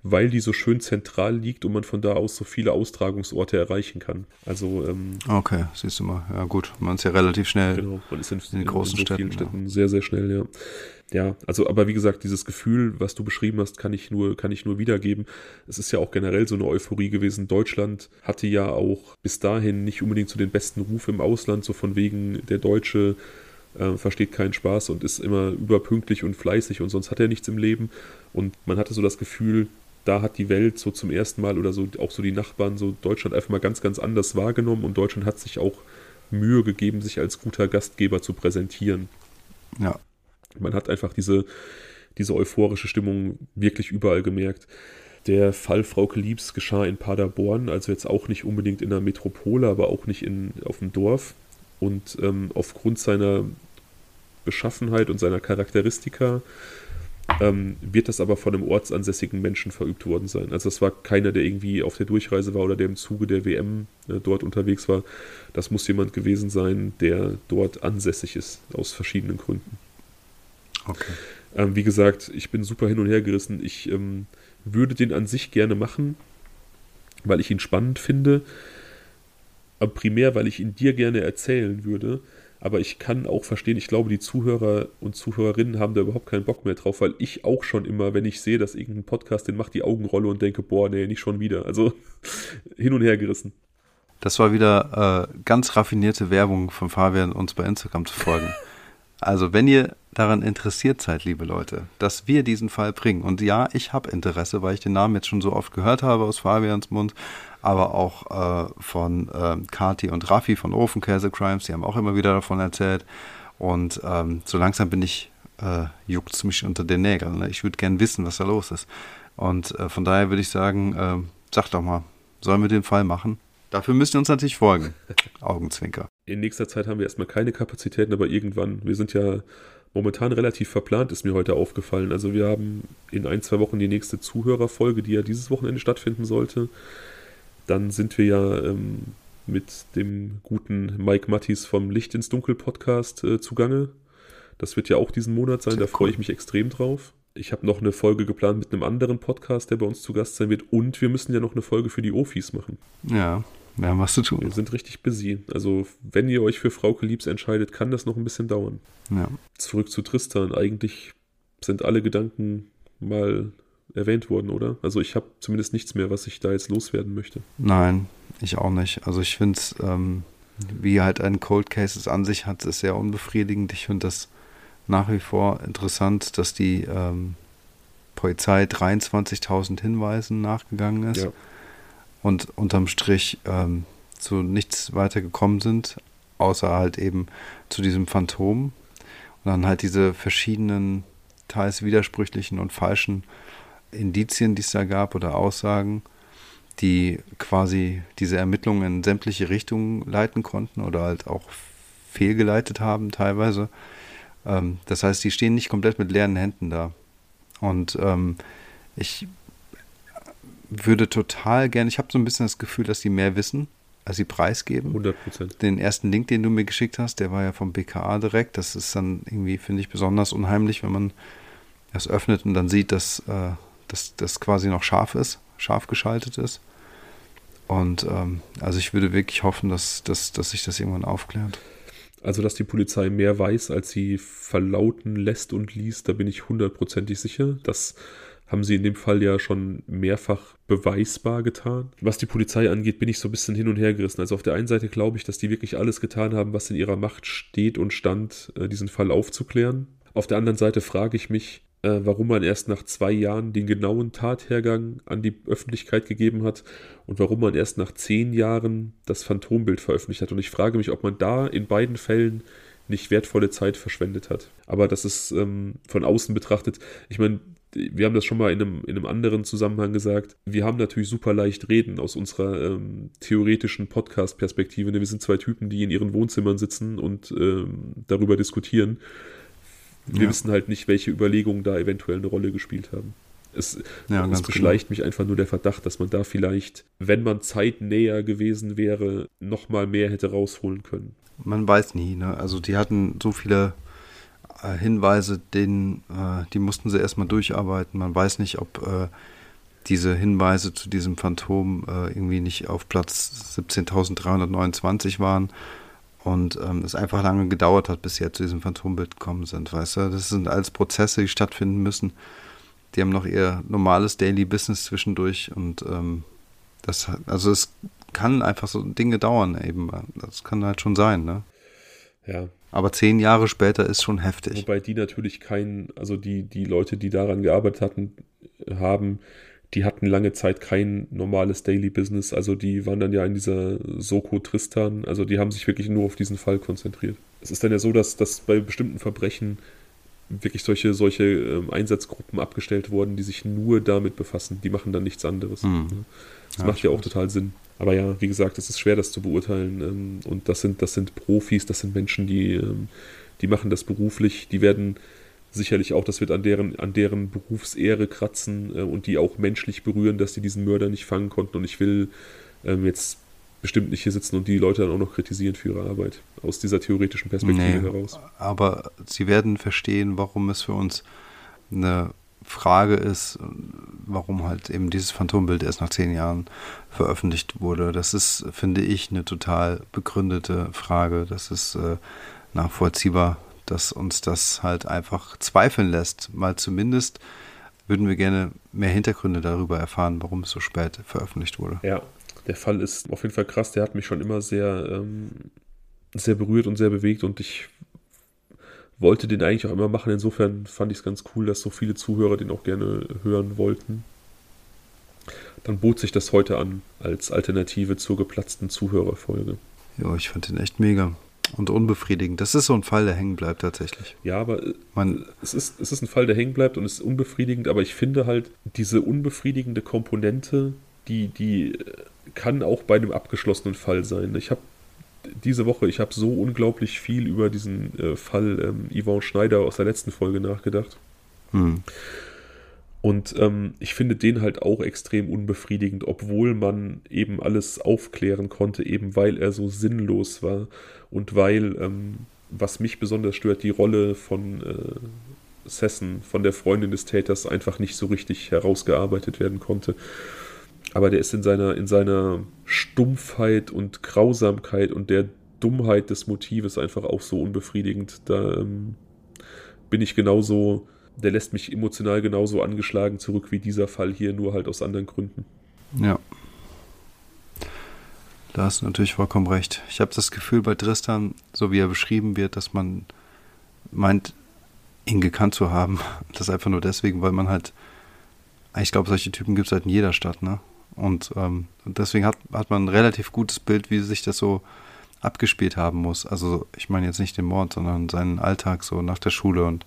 weil die so schön zentral liegt und man von da aus so viele Austragungsorte erreichen kann. Also ähm, okay, siehst du mal, ja gut, man ist ja relativ schnell. Genau, man ist in, in den großen in so Städten, Städten ja. sehr sehr schnell, ja. Ja, also aber wie gesagt, dieses Gefühl, was du beschrieben hast, kann ich nur kann ich nur wiedergeben. Es ist ja auch generell so eine Euphorie gewesen. Deutschland hatte ja auch bis dahin nicht unbedingt so den besten Ruf im Ausland, so von wegen der Deutsche äh, versteht keinen Spaß und ist immer überpünktlich und fleißig und sonst hat er nichts im Leben. Und man hatte so das Gefühl, da hat die Welt so zum ersten Mal oder so auch so die Nachbarn so Deutschland einfach mal ganz, ganz anders wahrgenommen und Deutschland hat sich auch Mühe gegeben, sich als guter Gastgeber zu präsentieren. Ja. Man hat einfach diese, diese euphorische Stimmung wirklich überall gemerkt. Der Fall Frauke Liebs geschah in Paderborn, also jetzt auch nicht unbedingt in der Metropole, aber auch nicht in, auf dem Dorf. Und ähm, aufgrund seiner Beschaffenheit und seiner Charakteristika ähm, wird das aber von einem ortsansässigen Menschen verübt worden sein. Also das war keiner, der irgendwie auf der Durchreise war oder der im Zuge der WM äh, dort unterwegs war. Das muss jemand gewesen sein, der dort ansässig ist, aus verschiedenen Gründen. Okay. Ähm, wie gesagt, ich bin super hin und her gerissen. Ich ähm, würde den an sich gerne machen, weil ich ihn spannend finde. Aber primär, weil ich ihn dir gerne erzählen würde aber ich kann auch verstehen, ich glaube, die Zuhörer und Zuhörerinnen haben da überhaupt keinen Bock mehr drauf, weil ich auch schon immer, wenn ich sehe, dass irgendein Podcast den macht, die Augenrolle und denke, boah, nee, nicht schon wieder. Also hin und her gerissen. Das war wieder äh, ganz raffinierte Werbung von Fabian, uns bei Instagram zu folgen. Also, wenn ihr daran interessiert seid, liebe Leute, dass wir diesen Fall bringen, und ja, ich habe Interesse, weil ich den Namen jetzt schon so oft gehört habe aus Fabians Mund, aber auch äh, von äh, Kati und Raffi von Ofenkäse Crimes, die haben auch immer wieder davon erzählt. Und ähm, so langsam bin ich, äh, juckt es mich unter den Nägeln. Ne? Ich würde gern wissen, was da los ist. Und äh, von daher würde ich sagen, äh, sag doch mal, sollen wir den Fall machen? Dafür müsst ihr uns natürlich folgen. Augenzwinker. In nächster Zeit haben wir erstmal keine Kapazitäten, aber irgendwann, wir sind ja momentan relativ verplant, ist mir heute aufgefallen. Also wir haben in ein, zwei Wochen die nächste Zuhörerfolge, die ja dieses Wochenende stattfinden sollte. Dann sind wir ja ähm, mit dem guten Mike Mattis vom Licht ins Dunkel Podcast äh, zugange. Das wird ja auch diesen Monat sein, da freue ich mich extrem drauf. Ich habe noch eine Folge geplant mit einem anderen Podcast, der bei uns zu Gast sein wird. Und wir müssen ja noch eine Folge für die Ofis machen. Ja, wir haben was zu tun. Wir sind richtig busy. Also, wenn ihr euch für Frauke Liebs entscheidet, kann das noch ein bisschen dauern. Ja. Zurück zu Tristan. Eigentlich sind alle Gedanken mal erwähnt worden, oder? Also ich habe zumindest nichts mehr, was ich da jetzt loswerden möchte. Nein, ich auch nicht. Also ich finde es, ähm, wie halt ein Cold Cases an sich hat, ist sehr unbefriedigend. Ich finde das nach wie vor interessant, dass die ähm, Polizei 23.000 Hinweisen nachgegangen ist ja. Und unterm Strich ähm, zu nichts weiter gekommen sind, außer halt eben zu diesem Phantom. Und dann halt diese verschiedenen, teils widersprüchlichen und falschen Indizien, die es da gab oder Aussagen, die quasi diese Ermittlungen in sämtliche Richtungen leiten konnten oder halt auch fehlgeleitet haben teilweise. Ähm, das heißt, die stehen nicht komplett mit leeren Händen da. Und ähm, ich würde total gerne, ich habe so ein bisschen das Gefühl, dass die mehr wissen, als sie preisgeben. 100 Prozent. Den ersten Link, den du mir geschickt hast, der war ja vom BKA direkt. Das ist dann irgendwie, finde ich, besonders unheimlich, wenn man das öffnet und dann sieht, dass äh, das quasi noch scharf ist, scharf geschaltet ist. Und ähm, also ich würde wirklich hoffen, dass, dass, dass sich das irgendwann aufklärt. Also, dass die Polizei mehr weiß, als sie verlauten lässt und liest, da bin ich hundertprozentig sicher. Das haben sie in dem Fall ja schon mehrfach beweisbar getan. Was die Polizei angeht, bin ich so ein bisschen hin und her gerissen. Also auf der einen Seite glaube ich, dass die wirklich alles getan haben, was in ihrer Macht steht und stand, äh, diesen Fall aufzuklären. Auf der anderen Seite frage ich mich, äh, warum man erst nach zwei Jahren den genauen Tathergang an die Öffentlichkeit gegeben hat und warum man erst nach zehn Jahren das Phantombild veröffentlicht hat. Und ich frage mich, ob man da in beiden Fällen nicht wertvolle Zeit verschwendet hat. Aber das ist ähm, von außen betrachtet, ich meine, wir haben das schon mal in einem, in einem anderen Zusammenhang gesagt. Wir haben natürlich super leicht reden aus unserer ähm, theoretischen Podcast-Perspektive. Wir sind zwei Typen, die in ihren Wohnzimmern sitzen und ähm, darüber diskutieren. Wir ja. wissen halt nicht, welche Überlegungen da eventuell eine Rolle gespielt haben. Es, ja, es beschleicht genau. mich einfach nur der Verdacht, dass man da vielleicht, wenn man zeitnäher gewesen wäre, noch mal mehr hätte rausholen können. Man weiß nie, ne? Also die hatten so viele Hinweise, denen, äh, die mussten sie erstmal durcharbeiten. Man weiß nicht, ob äh, diese Hinweise zu diesem Phantom äh, irgendwie nicht auf Platz 17.329 waren und ähm, es einfach lange gedauert hat, bis sie zu diesem Phantombild gekommen sind, weißt du? Das sind alles Prozesse, die stattfinden müssen. Die haben noch ihr normales Daily Business zwischendurch und ähm, das, also es kann einfach so Dinge dauern eben. Das kann halt schon sein, ne? Ja. Aber zehn Jahre später ist schon heftig. Wobei die natürlich kein, also die, die Leute, die daran gearbeitet hatten, haben, die hatten lange Zeit kein normales Daily Business. Also die waren dann ja in dieser Soko Tristan. Also die haben sich wirklich nur auf diesen Fall konzentriert. Es ist dann ja so, dass, dass bei bestimmten Verbrechen wirklich solche, solche ähm, Einsatzgruppen abgestellt wurden, die sich nur damit befassen. Die machen dann nichts anderes. Mhm. Das ja, macht ja auch total Sinn. Aber ja, wie gesagt, es ist schwer, das zu beurteilen. Ähm, und das sind, das sind Profis, das sind Menschen, die, ähm, die machen das beruflich, die werden sicherlich auch, das wird an deren, an deren Berufsehre kratzen äh, und die auch menschlich berühren, dass sie diesen Mörder nicht fangen konnten. Und ich will ähm, jetzt bestimmt nicht hier sitzen und die Leute dann auch noch kritisieren für ihre Arbeit, aus dieser theoretischen Perspektive nee, heraus. Aber sie werden verstehen, warum es für uns eine Frage ist, warum halt eben dieses Phantombild erst nach zehn Jahren veröffentlicht wurde. Das ist, finde ich, eine total begründete Frage. Das ist äh, nachvollziehbar, dass uns das halt einfach zweifeln lässt. Mal zumindest würden wir gerne mehr Hintergründe darüber erfahren, warum es so spät veröffentlicht wurde. Ja, der Fall ist auf jeden Fall krass. Der hat mich schon immer sehr, ähm, sehr berührt und sehr bewegt und ich wollte den eigentlich auch immer machen. Insofern fand ich es ganz cool, dass so viele Zuhörer den auch gerne hören wollten. Dann bot sich das heute an als Alternative zur geplatzten Zuhörerfolge. Ja, ich fand den echt mega und unbefriedigend. Das ist so ein Fall, der hängen bleibt tatsächlich. Ja, aber äh, Man, es, ist, es ist ein Fall, der hängen bleibt und es ist unbefriedigend, aber ich finde halt, diese unbefriedigende Komponente, die, die äh, kann auch bei einem abgeschlossenen Fall sein. Ich habe diese Woche, ich habe so unglaublich viel über diesen äh, Fall ähm, Yvonne Schneider aus der letzten Folge nachgedacht. Hm. Und ähm, ich finde den halt auch extrem unbefriedigend, obwohl man eben alles aufklären konnte, eben weil er so sinnlos war und weil, ähm, was mich besonders stört, die Rolle von äh, Sessen, von der Freundin des Täters, einfach nicht so richtig herausgearbeitet werden konnte. Aber der ist in seiner, in seiner Stumpfheit und Grausamkeit und der Dummheit des Motives einfach auch so unbefriedigend. Da ähm, bin ich genauso der lässt mich emotional genauso angeschlagen zurück wie dieser Fall hier, nur halt aus anderen Gründen. Ja. Da hast du natürlich vollkommen recht. Ich habe das Gefühl bei Tristan, so wie er beschrieben wird, dass man meint, ihn gekannt zu haben. Das einfach nur deswegen, weil man halt, ich glaube, solche Typen gibt es halt in jeder Stadt, ne? Und ähm, deswegen hat, hat man ein relativ gutes Bild, wie sich das so abgespielt haben muss. Also ich meine jetzt nicht den Mord, sondern seinen Alltag so nach der Schule und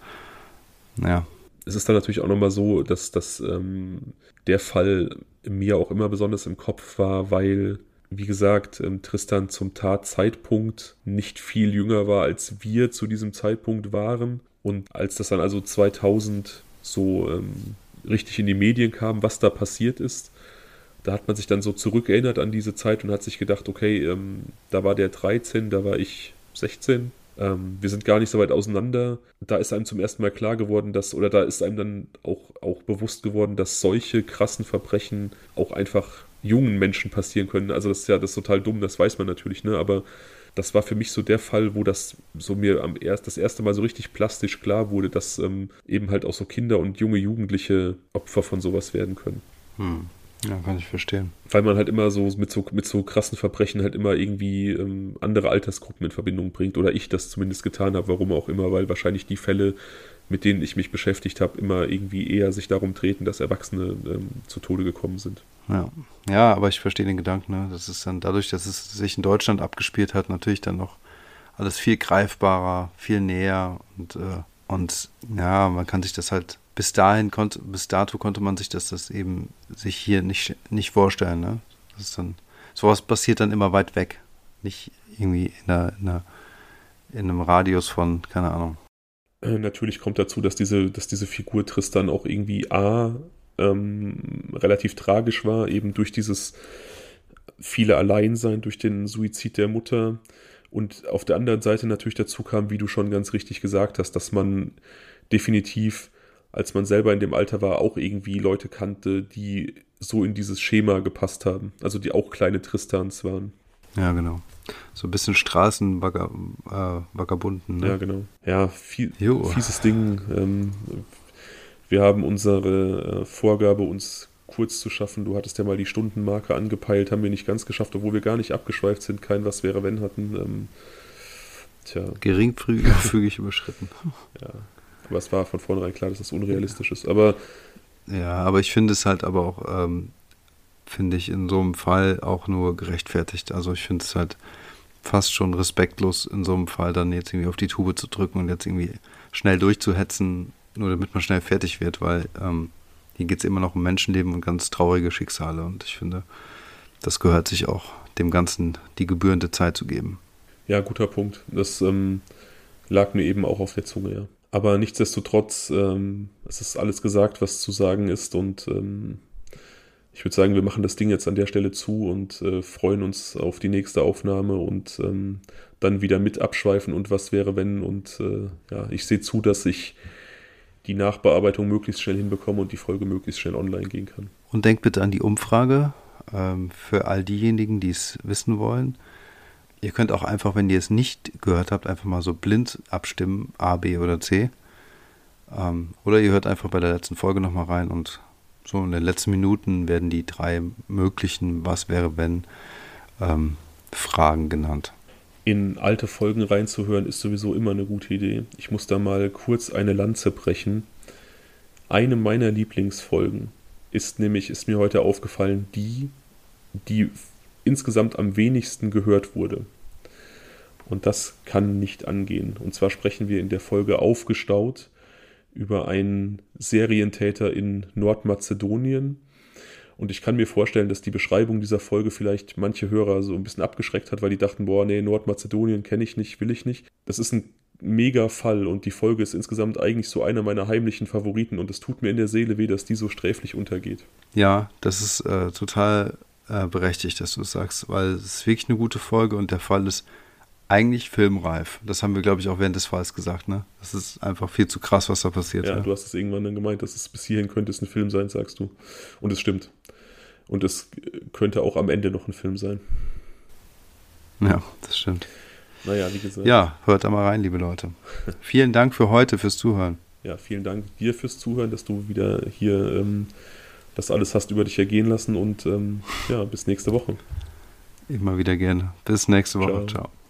ja. Es ist dann natürlich auch nochmal so, dass, dass ähm, der Fall mir auch immer besonders im Kopf war, weil, wie gesagt, ähm, Tristan zum Tatzeitpunkt nicht viel jünger war, als wir zu diesem Zeitpunkt waren. Und als das dann also 2000 so ähm, richtig in die Medien kam, was da passiert ist, da hat man sich dann so zurückerinnert an diese Zeit und hat sich gedacht, okay, ähm, da war der 13, da war ich 16, ähm, wir sind gar nicht so weit auseinander. Da ist einem zum ersten Mal klar geworden, dass, oder da ist einem dann auch, auch bewusst geworden, dass solche krassen Verbrechen auch einfach jungen Menschen passieren können. Also das ist ja das ist total dumm, das weiß man natürlich, ne? Aber das war für mich so der Fall, wo das so mir am erst, das erste Mal so richtig plastisch klar wurde, dass ähm, eben halt auch so Kinder und junge Jugendliche Opfer von sowas werden können. Hm. Ja, kann ich verstehen. Weil man halt immer so mit so, mit so krassen Verbrechen halt immer irgendwie ähm, andere Altersgruppen in Verbindung bringt. Oder ich das zumindest getan habe, warum auch immer, weil wahrscheinlich die Fälle, mit denen ich mich beschäftigt habe, immer irgendwie eher sich darum treten, dass Erwachsene ähm, zu Tode gekommen sind. Ja. ja, aber ich verstehe den Gedanken. Ne? Das ist dann dadurch, dass es sich in Deutschland abgespielt hat, natürlich dann noch alles viel greifbarer, viel näher und, äh, und ja, man kann sich das halt bis dahin konnte, bis dato konnte man sich das, das eben sich hier nicht, nicht vorstellen. Ne? Das ist dann, sowas passiert dann immer weit weg. Nicht irgendwie in, einer, in, einer, in einem Radius von, keine Ahnung. Äh, natürlich kommt dazu, dass diese, dass diese Figur Tristan auch irgendwie A ähm, relativ tragisch war, eben durch dieses viele Alleinsein, durch den Suizid der Mutter. Und auf der anderen Seite natürlich dazu kam, wie du schon ganz richtig gesagt hast, dass man definitiv, als man selber in dem Alter war, auch irgendwie Leute kannte, die so in dieses Schema gepasst haben. Also die auch kleine Tristans waren. Ja, genau. So ein bisschen Straßenvagabunden. Äh, ne? Ja, genau. Ja, viel, fieses Ding. Ähm, wir haben unsere äh, Vorgabe, uns kurz zu schaffen. Du hattest ja mal die Stundenmarke angepeilt, haben wir nicht ganz geschafft, obwohl wir gar nicht abgeschweift sind, kein Was wäre wenn hatten. Ähm, tja. Geringfügig überschritten. Ja, aber es war von vornherein klar, dass das unrealistisch ist. Aber ja, aber ich finde es halt aber auch, ähm, finde ich in so einem Fall auch nur gerechtfertigt. Also ich finde es halt fast schon respektlos, in so einem Fall dann jetzt irgendwie auf die Tube zu drücken und jetzt irgendwie schnell durchzuhetzen, nur damit man schnell fertig wird, weil ähm, hier geht es immer noch um Menschenleben und ganz traurige Schicksale. Und ich finde, das gehört sich auch dem Ganzen die gebührende Zeit zu geben. Ja, guter Punkt. Das ähm, lag mir eben auch auf der Zunge, ja. Aber nichtsdestotrotz, ähm, es ist alles gesagt, was zu sagen ist. Und ähm, ich würde sagen, wir machen das Ding jetzt an der Stelle zu und äh, freuen uns auf die nächste Aufnahme und ähm, dann wieder mit abschweifen und was wäre, wenn. Und äh, ja, ich sehe zu, dass ich die Nachbearbeitung möglichst schnell hinbekomme und die Folge möglichst schnell online gehen kann. Und denkt bitte an die Umfrage ähm, für all diejenigen, die es wissen wollen. Ihr könnt auch einfach, wenn ihr es nicht gehört habt, einfach mal so blind abstimmen, A, B oder C. Ähm, oder ihr hört einfach bei der letzten Folge nochmal rein und so in den letzten Minuten werden die drei möglichen Was wäre wenn ähm, Fragen genannt. In alte Folgen reinzuhören ist sowieso immer eine gute Idee. Ich muss da mal kurz eine Lanze brechen. Eine meiner Lieblingsfolgen ist nämlich, ist mir heute aufgefallen, die, die insgesamt am wenigsten gehört wurde. Und das kann nicht angehen. Und zwar sprechen wir in der Folge Aufgestaut über einen Serientäter in Nordmazedonien. Und ich kann mir vorstellen, dass die Beschreibung dieser Folge vielleicht manche Hörer so ein bisschen abgeschreckt hat, weil die dachten, boah, nee, Nordmazedonien kenne ich nicht, will ich nicht. Das ist ein mega Fall und die Folge ist insgesamt eigentlich so einer meiner heimlichen Favoriten und es tut mir in der Seele weh, dass die so sträflich untergeht. Ja, das ist äh, total äh, berechtigt, dass du es sagst, weil es ist wirklich eine gute Folge und der Fall ist eigentlich filmreif. Das haben wir, glaube ich, auch während des Falls gesagt, ne? Das ist einfach viel zu krass, was da passiert. Ja, ja. du hast es irgendwann dann gemeint, dass es bis hierhin könnte es ein Film sein, sagst du. Und es stimmt. Und es könnte auch am Ende noch ein Film sein. Ja, das stimmt. Naja, wie gesagt. Ja, hört da mal rein, liebe Leute. vielen Dank für heute, fürs Zuhören. Ja, vielen Dank dir fürs Zuhören, dass du wieder hier ähm, das alles hast über dich ergehen lassen und ähm, ja, bis nächste Woche. Immer wieder gerne. Bis nächste Woche. Ciao. Ciao.